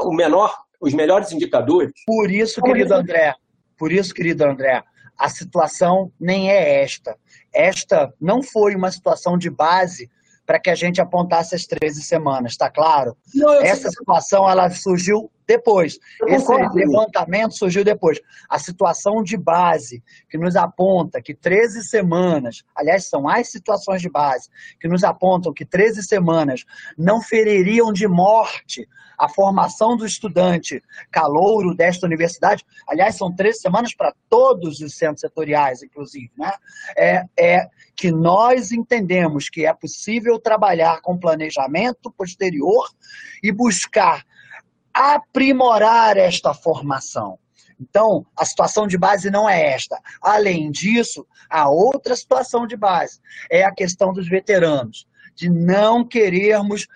o menor, os melhores indicadores. Por isso, querido André, por isso, querido André, a situação nem é esta. Esta não foi uma situação de base para que a gente apontasse as 13 semanas, está claro? Não, Essa situação ela surgiu depois. Esse levantamento surgiu depois. A situação de base, que nos aponta que 13 semanas, aliás, são as situações de base, que nos apontam que 13 semanas não feririam de morte a formação do estudante calouro desta universidade, aliás, são 13 semanas para todos os centros setoriais, inclusive, né? É, é que nós entendemos que é possível trabalhar com planejamento posterior e buscar aprimorar esta formação. Então, a situação de base não é esta. Além disso, a outra situação de base é a questão dos veteranos, de não querermos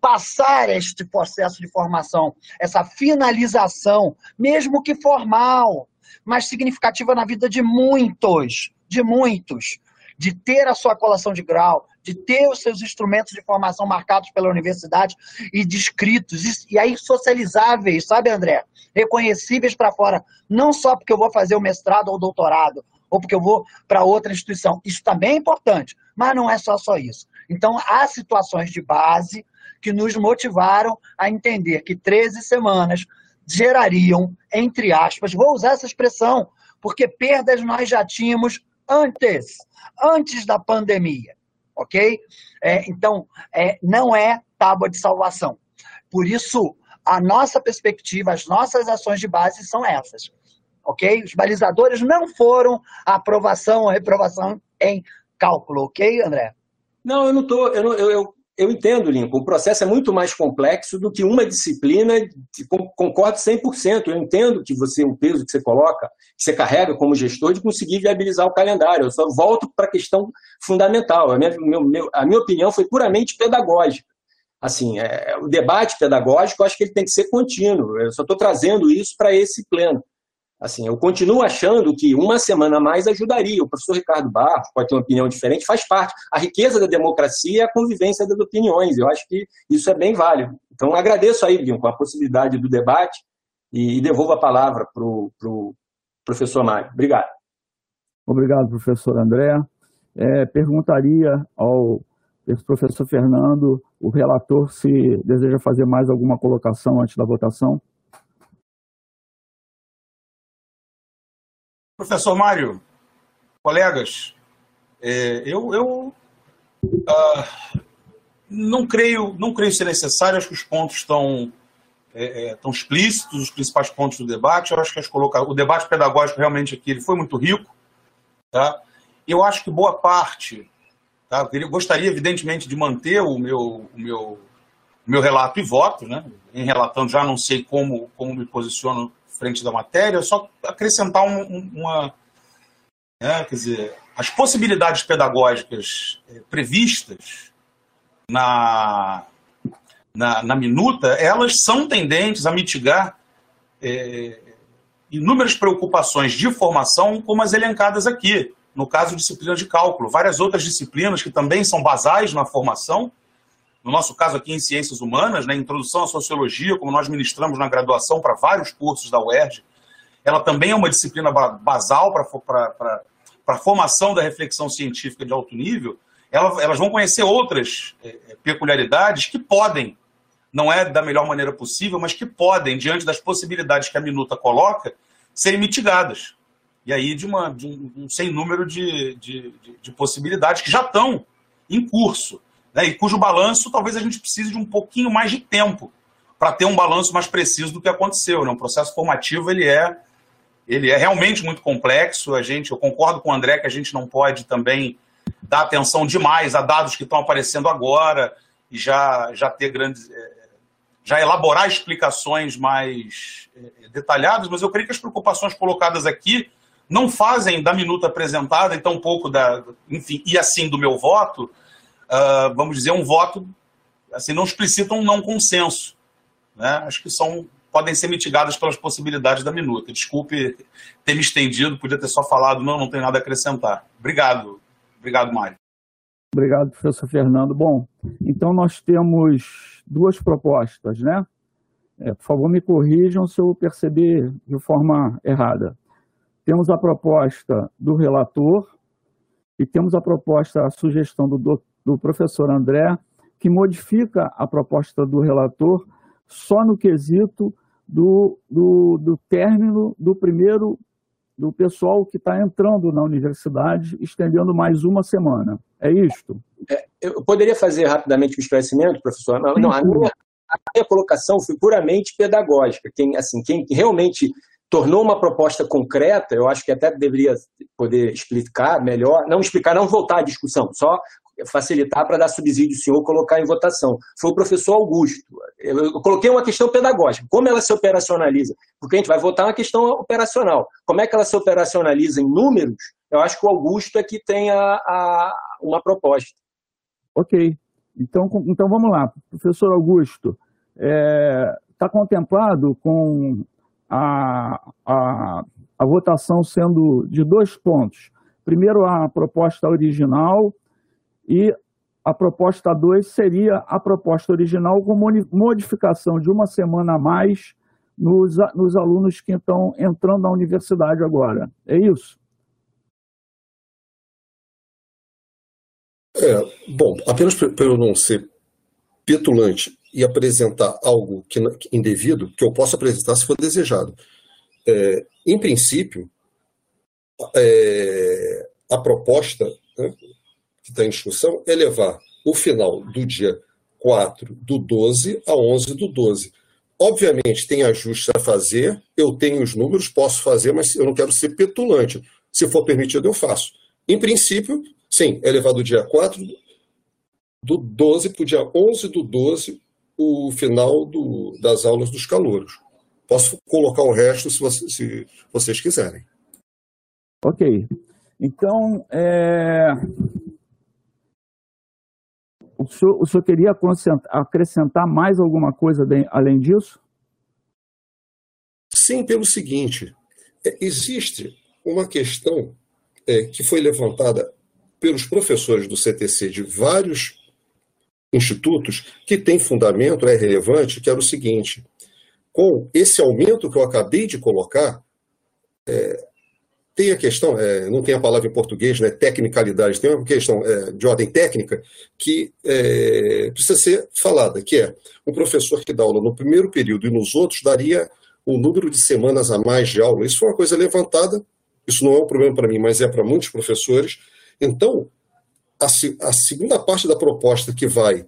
passar este processo de formação, essa finalização, mesmo que formal, mas significativa na vida de muitos, de muitos, de ter a sua colação de grau, de ter os seus instrumentos de formação marcados pela universidade e descritos, e aí socializáveis, sabe, André? Reconhecíveis para fora, não só porque eu vou fazer o mestrado ou doutorado, ou porque eu vou para outra instituição. Isso também é importante, mas não é só, só isso. Então, há situações de base que nos motivaram a entender que 13 semanas gerariam, entre aspas, vou usar essa expressão, porque perdas nós já tínhamos antes, antes da pandemia ok? É, então, é, não é tábua de salvação. Por isso, a nossa perspectiva, as nossas ações de base são essas, ok? Os balizadores não foram aprovação ou reprovação em cálculo, ok, André? Não, eu não estou. Eu, eu, eu, eu entendo, Lincoln. O processo é muito mais complexo do que uma disciplina. Concordo 100%. Eu entendo que você, o peso que você coloca, que você carrega como gestor, de conseguir viabilizar o calendário. Eu só volto para a questão fundamental. A minha, meu, a minha opinião foi puramente pedagógica. Assim, é, o debate pedagógico, acho que ele tem que ser contínuo. Eu só estou trazendo isso para esse plano. Assim, eu continuo achando que uma semana a mais ajudaria. O professor Ricardo Barros pode ter uma opinião diferente, faz parte. A riqueza da democracia é a convivência das opiniões. Eu acho que isso é bem válido. Então, agradeço aí, Lincoln, a possibilidade do debate e, devolvo a palavra para o pro professor Mário. Obrigado. Obrigado, professor André. É, perguntaria ao professor Fernando, o relator, se deseja fazer mais alguma colocação antes da votação. Professor Mário, colegas, é, eu, eu uh, não creio não creio ser necessário, acho que os pontos estão, é, é, explícitos, os principais pontos do debate, eu acho que as coloca... o debate pedagógico realmente aqui ele foi muito rico, tá? eu acho que boa parte, tá? eu gostaria evidentemente de manter o meu, o meu, o meu relato e voto, né? em relatando já não sei como, como me posiciono frente da matéria, só acrescentar um, um, uma. Né, quer dizer, as possibilidades pedagógicas é, previstas na, na, na, minuta, elas são tendentes a mitigar é, inúmeras preocupações de formação, como as elencadas aqui. No caso, disciplina de cálculo, várias outras disciplinas que também são basais na formação, no nosso caso aqui em Ciências Humanas, né, Introdução à Sociologia, como nós ministramos na graduação para vários cursos da UERJ, ela também é uma disciplina basal para a formação da reflexão científica de alto nível, ela, elas vão conhecer outras é, é, peculiaridades que podem, não é da melhor maneira possível, mas que podem, diante das possibilidades que a minuta coloca, serem mitigadas. E aí de, uma, de um, um sem número de, de, de, de possibilidades que já estão em curso né, e cujo balanço talvez a gente precise de um pouquinho mais de tempo para ter um balanço mais preciso do que aconteceu. Né? O processo formativo ele é, ele é realmente muito complexo. A gente, eu concordo com o André que a gente não pode também dar atenção demais a dados que estão aparecendo agora e já, já ter grandes. É, já elaborar explicações mais é, detalhadas, mas eu creio que as preocupações colocadas aqui não fazem da minuta apresentada, e tampouco da, enfim, e assim do meu voto, uh, vamos dizer, um voto, assim, não explicitam um não consenso. Né? Acho que são podem ser mitigadas pelas possibilidades da minuta. Desculpe ter me estendido, podia ter só falado, não, não tem nada a acrescentar. Obrigado. Obrigado, Mário. Obrigado, professor Fernando. Bom, então nós temos duas propostas, né? É, por favor, me corrijam se eu perceber de forma errada. Temos a proposta do relator e temos a proposta, a sugestão do, do professor André, que modifica a proposta do relator só no quesito do, do, do término do primeiro do pessoal que está entrando na universidade, estendendo mais uma semana. É isto? É, eu poderia fazer rapidamente o um esclarecimento, professor? Não, não a, minha, a, minha, colocação foi puramente pedagógica. Quem, assim, quem realmente tornou uma proposta concreta, eu acho que até deveria poder explicar melhor, não explicar, não voltar à discussão, só facilitar para dar subsídio ao senhor colocar em votação. Foi o professor Augusto. Eu coloquei uma questão pedagógica. Como ela se operacionaliza? Porque a gente vai votar uma questão operacional. Como é que ela se operacionaliza em números? Eu acho que o Augusto é que tem a, a uma proposta. Ok. Então, então vamos lá. Professor Augusto, está é, tá contemplado com a, a, a votação sendo de dois pontos. Primeiro, a proposta original e a proposta 2 seria a proposta original com modificação de uma semana a mais nos, nos alunos que estão entrando na universidade agora. É isso? É, bom, apenas para eu não ser petulante e apresentar algo que, indevido, que eu posso apresentar se for desejado. É, em princípio, é, a proposta né, que está em discussão é levar o final do dia 4 do 12 a 11 do 12. Obviamente, tem ajustes a fazer, eu tenho os números, posso fazer, mas eu não quero ser petulante. Se for permitido, eu faço. Em princípio, sim, é levar do dia 4 do 12 para o dia 11 do 12 o final do, das aulas dos calouros. Posso colocar o resto se, você, se vocês quiserem. Ok. Então, é, o senhor, o senhor queria acrescentar mais alguma coisa além disso? Sim, pelo seguinte: é, existe uma questão é, que foi levantada pelos professores do CTC de vários institutos que tem fundamento, é relevante, que era o seguinte: com esse aumento que eu acabei de colocar, é, tem a questão, é, não tem a palavra em português, né, tecnicalidade, tem uma questão é, de ordem técnica que é, precisa ser falada, que é um professor que dá aula no primeiro período e nos outros daria um número de semanas a mais de aula. Isso foi uma coisa levantada, isso não é um problema para mim, mas é para muitos professores. Então, a, a, segunda parte da proposta que vai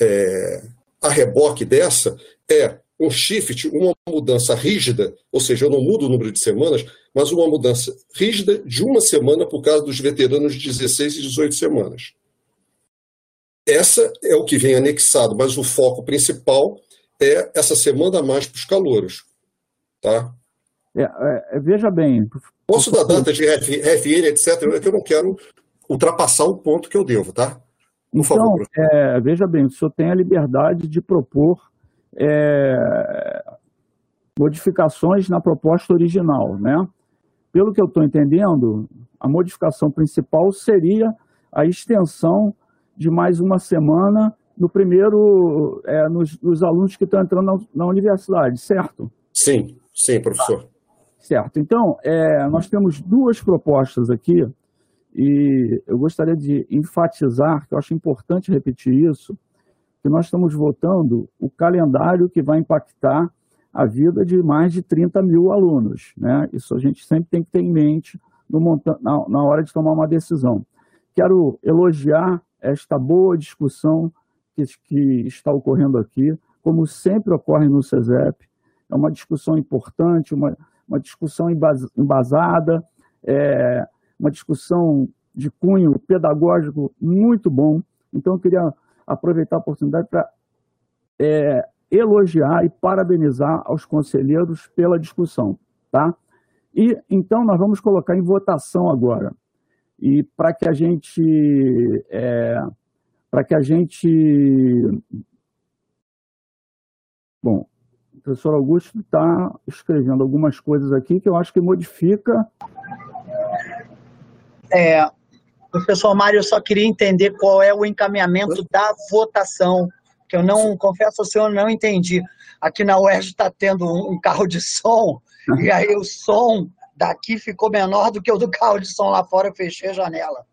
é, a reboque dessa é um shift, uma mudança rígida, ou seja, eu não mudo o número de semanas, mas uma mudança rígida de uma semana por causa dos veteranos de 16 e 18 semanas. Essa é o que vem anexado, mas o foco principal é essa semana a mais para os calouros. Tá? É, é, veja bem. Posso dar datas de RFN, etc., é que eu não quero ultrapassar o ponto que eu devo, tá? Por então, favor. É, veja bem, o senhor tem a liberdade de propor é, modificações na proposta original, né? Pelo que eu estou entendendo, a modificação principal seria a extensão de mais uma semana no primeiro, é, nos, nos, alunos que estão entrando na, na, universidade, certo? Sim, sim, professor. Certo. Então, é, nós temos duas propostas aqui e eu gostaria de enfatizar, que eu acho importante repetir isso, que nós estamos votando o calendário que vai impactar a vida de mais de 30 mil alunos. Né? Isso a gente sempre tem que ter em mente na, na hora de tomar uma decisão. Quero elogiar esta boa discussão que, que está ocorrendo aqui, como sempre ocorre no CESEP. É uma discussão importante, uma, uma discussão embasada, é, uma discussão de cunho pedagógico muito bom. Então, eu queria aproveitar a oportunidade para é, elogiar e parabenizar aos conselheiros pela discussão, tá? E então nós vamos colocar em votação agora. E para que a gente é, para que a gente bom, o professor Augusto está escrevendo algumas coisas aqui que eu acho que modifica. É, professor Mário, eu só queria entender qual é o encaminhamento da votação, que eu não, confesso ao senhor, não entendi. Aqui na UERJ está tendo um carro de som, e aí o som daqui ficou menor do que o do carro de som lá fora, eu fechei a janela.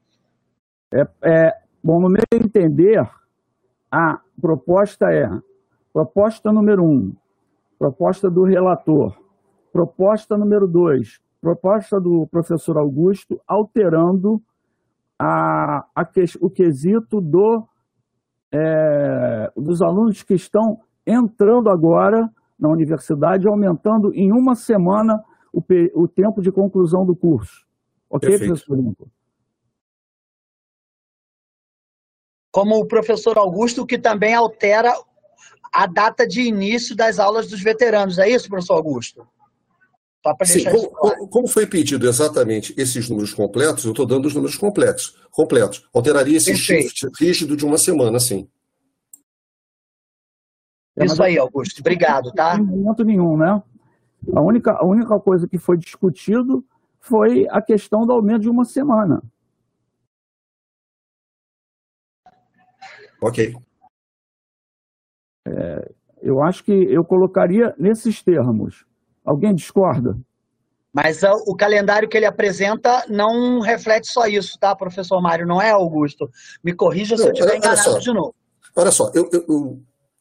É, é, bom, no meu entender, a proposta é, proposta número um, proposta do relator, proposta número dois, proposta do professor Augusto, alterando a, a, o quesito do, é, dos alunos que estão entrando agora na universidade, aumentando em uma semana o, o tempo de conclusão do curso. Ok, Perfeito. professor Lincoln? Como o professor Augusto, que também altera a data de início das aulas dos veteranos. É isso, professor Augusto? Sim, como, como, foi pedido exatamente esses números completos, eu estou dando os números completos. completos. Alteraria esse shift rígido de uma semana, sim. Isso aí, Augusto. Obrigado, tá? Em momento nenhum, né? A única, a única coisa que foi discutido foi a questão do aumento de uma semana. Ok. É, eu acho que eu colocaria nesses termos. Alguém discorda? Mas o calendário que ele apresenta não reflete só isso, tá, professor Mário? Não é, Augusto? Me corrija se não, eu estiver enganado de novo. Olha só, eu, eu, eu,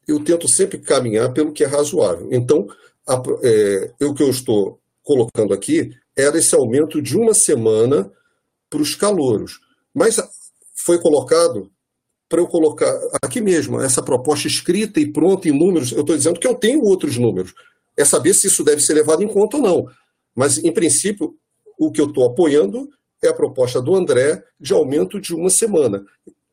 eu, tento sempre caminhar pelo que é razoável. Então, a, é, o que eu estou colocando aqui era esse aumento de uma semana para os calouros. Mas foi colocado para eu colocar aqui mesmo, essa proposta escrita e pronta em números. Eu estou dizendo que eu tenho outros números. É saber se isso deve ser levado em conta ou não. Mas, em princípio, o que eu estou apoiando é a proposta do André de aumento de uma semana.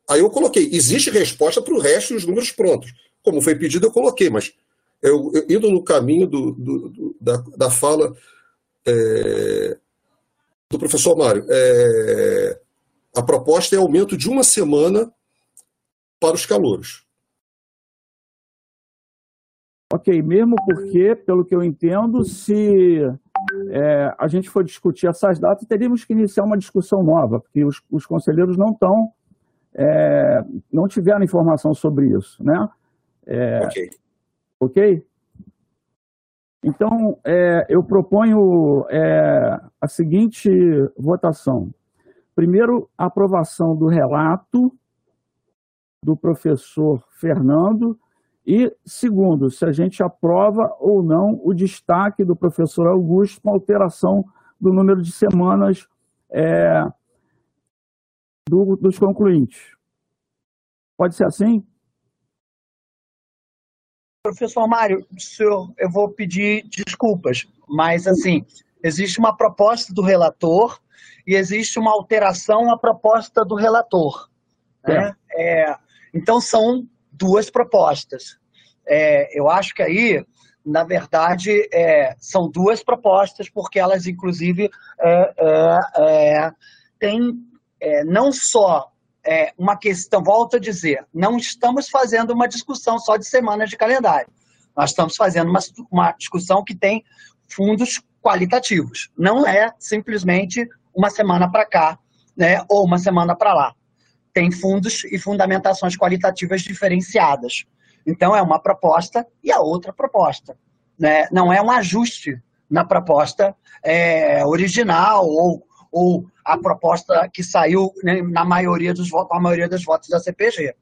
Aí eu coloquei, existe resposta para o resto dos números prontos. Como foi pedido, eu coloquei, mas eu, eu indo no caminho do, do, do, da, da fala é, do professor Mário, é, a proposta é aumento de uma semana para os calouros. Ok, mesmo porque, pelo que eu entendo, se é, a gente for discutir essas datas, teríamos que iniciar uma discussão nova, porque os, os conselheiros não estão, é, não tiveram informação sobre isso, né? É, ok. Ok? Então, é, eu proponho é, a seguinte votação. Primeiro, a aprovação do relato do professor Fernando e, segundo, se a gente aprova ou não o destaque do professor Augusto com alteração do número de semanas é, do, dos concluintes. Pode ser assim? Professor Mário, senhor, eu vou pedir desculpas, mas assim, existe uma proposta do relator e existe uma alteração à proposta do relator. Né? É. É, então são duas propostas. É, eu acho que aí, na verdade, é, são duas propostas, porque elas, inclusive, é, é, é têm é, não só uma questão, volto a dizer, não estamos fazendo uma discussão só de semanas de calendário. Nós estamos fazendo uma, uma discussão que tem fundos qualitativos. Não é simplesmente uma semana para cá, né, ou uma semana para lá tem fundos e fundamentações qualitativas diferenciadas. Então, é uma proposta e a outra proposta. Né? Não é um ajuste na proposta é, original ou, ou a proposta que saiu né, na maioria dos votos, a maioria dos votos da CPG.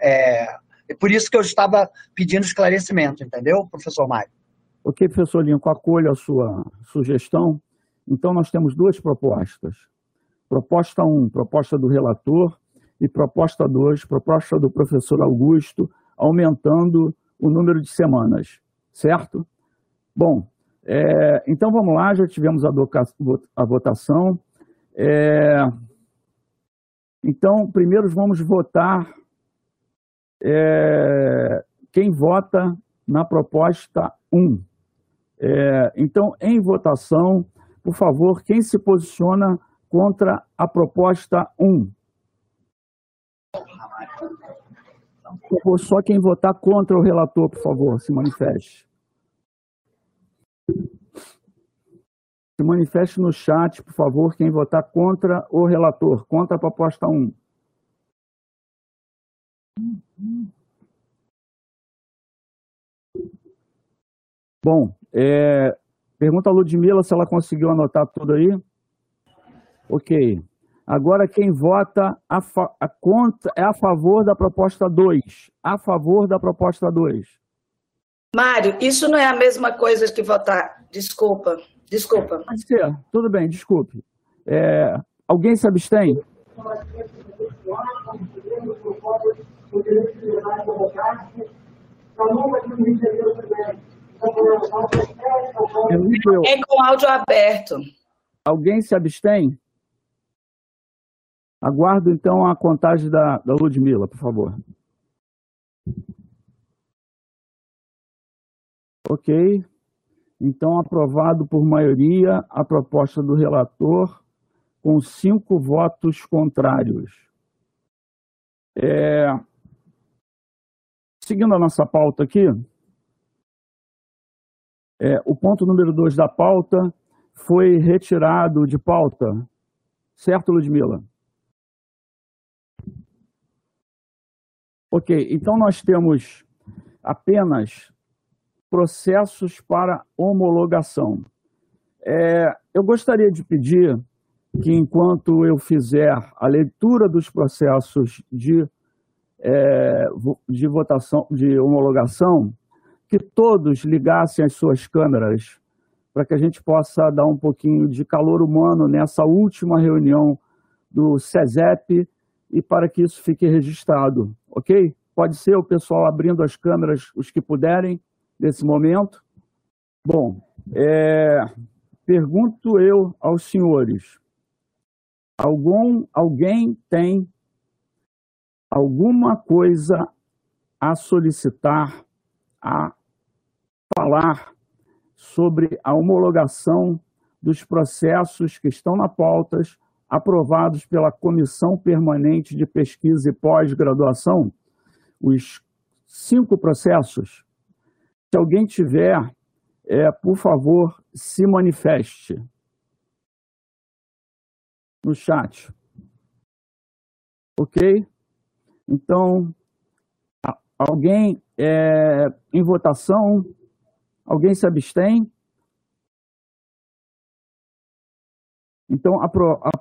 É, é por isso que eu estava pedindo esclarecimento, entendeu, professor Mário? Ok, professor Lincoln, acolho a sua sugestão. Então, nós temos duas propostas. Proposta 1, um, proposta do relator, e proposta 2, proposta do professor Augusto, aumentando o número de semanas, certo? Bom, É, então vamos lá, já tivemos a, a votação. É, então, primeiro vamos votar é, quem vota na proposta 1. É, então, em votação, por favor, quem se posiciona contra a proposta 1? Favor, só quem votar contra o relator, por favor, se manifeste. Se manifeste no chat, por favor, quem votar contra o relator, contra a proposta 1. Bom, é, pergunta a Ludmilla se ela conseguiu anotar tudo aí. Ok. Agora, quem vota a, a contra, é a favor da proposta 2. A favor da proposta 2. Mário, isso não é a mesma coisa que votar. Desculpa, desculpa. Pode ser, tudo bem, desculpe. É, alguém se abstém? É com áudio aberto. Alguém se abstém? Aguardo então a contagem da, da Ludmilla, por favor. Ok. Então, aprovado por maioria a proposta do relator, com cinco votos contrários. É... Seguindo a nossa pauta aqui, é, o ponto número dois da pauta foi retirado de pauta. Certo, Ludmila? Ok, então nós temos apenas processos para homologação. É, eu gostaria de pedir que, enquanto eu fizer a leitura dos processos de, é, de votação, de homologação, que todos ligassem as suas câmeras para que a gente possa dar um pouquinho de calor humano nessa última reunião do SESEP e para que isso fique registrado, ok? Pode ser o pessoal abrindo as câmeras, os que puderem, nesse momento. Bom, é, pergunto eu aos senhores, algum, alguém tem alguma coisa a solicitar, a falar sobre a homologação dos processos que estão na pautas aprovados pela Comissão Permanente de Pesquisa e Pós-Graduação, os cinco processos. Se alguém tiver, é, por favor, se manifeste no chat. Ok? Então, alguém é, em votação? Alguém se abstém? Então,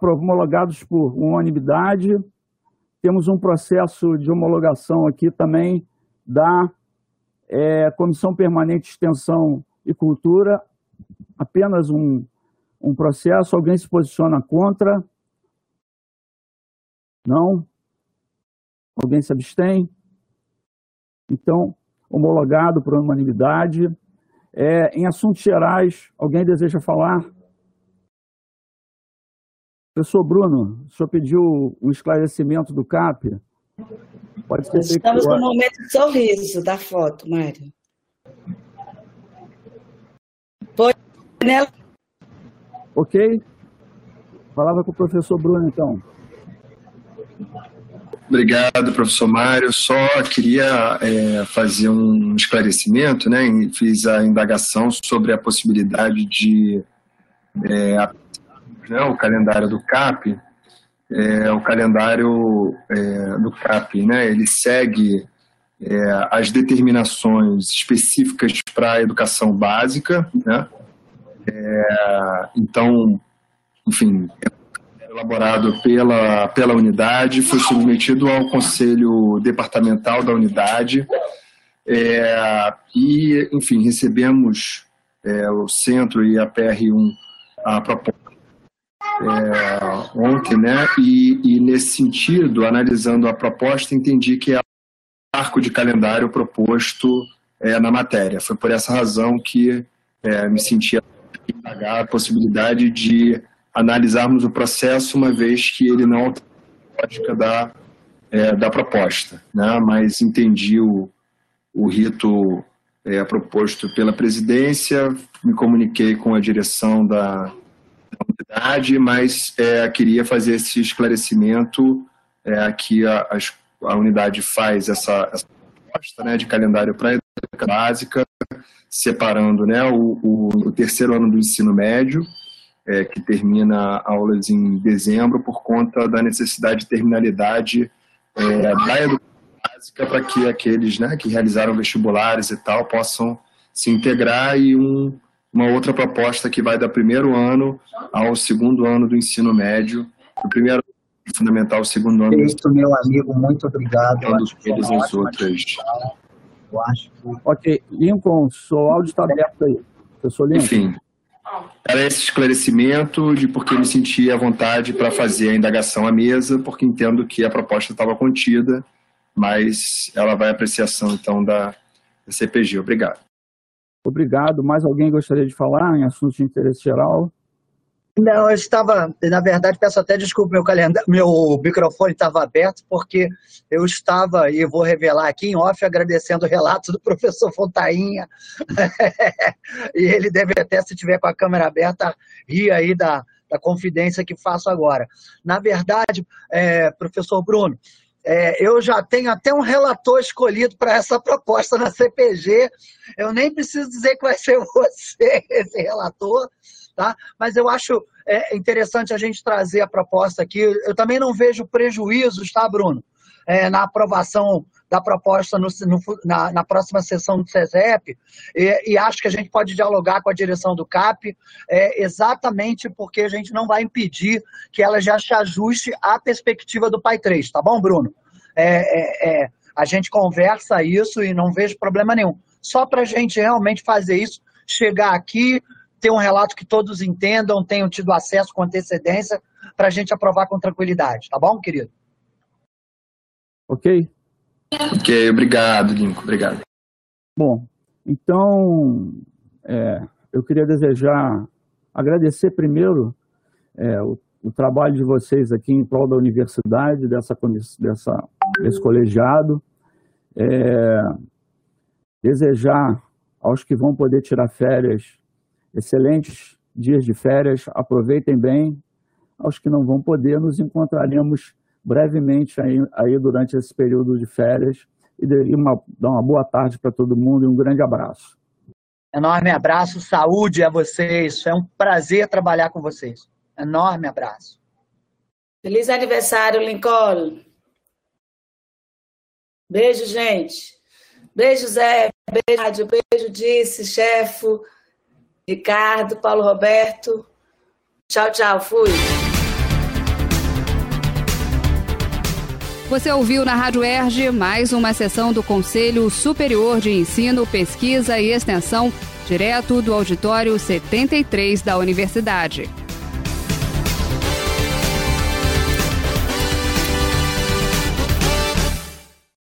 homologados por unanimidade. Temos um processo de homologação aqui também da é, Comissão Permanente de Extensão e Cultura, apenas um, um processo. Alguém se posiciona contra? Não? Alguém se abstém? Então, homologado por unanimidade. É, em assuntos gerais, alguém deseja falar? Professor Bruno, o senhor pediu um esclarecimento do CAP. Pode ser Estamos no momento de sorriso da foto, Mário. Foi nela. Ok? Falava com o professor Bruno, então. Obrigado, professor Mário. Só queria é, fazer um esclarecimento, né? Fiz a indagação sobre a possibilidade de é, né, o calendário do CAP, é, o calendário é, do CAP, né, ele segue é, as determinações específicas para a educação básica, né, é, então, enfim, elaborado pela, pela unidade, foi submetido ao Conselho Departamental da unidade, é, e, enfim, recebemos é, o centro e a PR1 a proposta é, ontem, né? E, e, nesse sentido, analisando a proposta, entendi que é o arco de calendário proposto é, na matéria. Foi por essa razão que é, me sentia a possibilidade de analisarmos o processo, uma vez que ele não altera a lógica da, é, da proposta, né? mas entendi o, o rito é, proposto pela presidência, me comuniquei com a direção da, da unidade, mas é, queria fazer esse esclarecimento é, aqui a, a, unidade faz essa, essa proposta né, de calendário para a básica, separando né, o, o, o, terceiro ano do ensino médio, é, que termina aulas em dezembro, por conta da necessidade de terminalidade é, da educação básica para que aqueles né, que realizaram vestibulares e tal possam se integrar e um, uma outra proposta que vai do primeiro ano ao segundo ano do ensino médio, do primeiro fundamental ao segundo ano. Isso, meu amigo, muito obrigado. Todas as outras. Eu acho que... Ok, Lincoln, seu áudio está aberto aí. Professor Lincoln. Enfim, era esse esclarecimento de porque me sentia à vontade para fazer a indagação à mesa, porque entendo que a proposta estava contida, mas ela vai à apreciação, então, da CPG. Obrigado. Obrigado. Mais alguém gostaria de falar em assuntos de interesse geral? Não, eu estava, na verdade, peço até desculpa, meu calendário, meu microfone estava aberto, porque eu estava, e vou revelar aqui em off, agradecendo o relato do professor Fontainha, e ele deve até, se tiver com a câmera aberta, rir aí da, da confidência que faço agora. Na verdade, é, professor Bruno, é, eu já tenho até um relator escolhido para essa proposta na CPG. Eu nem preciso dizer que vai ser você esse relator, tá? Mas eu acho é, interessante a gente trazer a proposta aqui. Eu também não vejo prejuízos, tá, Bruno? É, na aprovação da proposta no, no, na, na, próxima sessão do CESEP, e, e, acho que a gente pode dialogar com a direção do CAP, é, exatamente porque a gente não vai impedir que ela já se ajuste à perspectiva do Pai 3, tá bom, Bruno? É, é, é, a gente conversa isso e não vejo problema nenhum. Só para a gente realmente fazer isso, chegar aqui, ter um relato que todos entendam, tenham tido acesso com antecedência, para a gente aprovar com tranquilidade, tá bom, querido? Ok. Ok, obrigado, Lincoln, obrigado. Bom, então, é, eu queria desejar, agradecer primeiro é, o, o, trabalho de vocês aqui em prol da universidade, dessa, dessa, desse colegiado, é, desejar aos que vão poder tirar férias, excelentes dias de férias, aproveitem bem, aos que não vão poder, nos encontraremos brevemente aí, aí durante esse período de férias e uma, dar uma boa tarde para todo mundo e um grande abraço. Enorme abraço, saúde a vocês. É um prazer trabalhar com vocês. Enorme abraço. Feliz aniversário, Lincoln. Beijo, gente. Beijo, Zé. Beijo, beijo, Disse, chefe, Ricardo, Paulo Roberto. Tchau, tchau. Fui. Você ouviu na Rádio Erge mais uma sessão do Conselho Superior de Ensino, Pesquisa e Extensão, direto do auditório 73 da Universidade.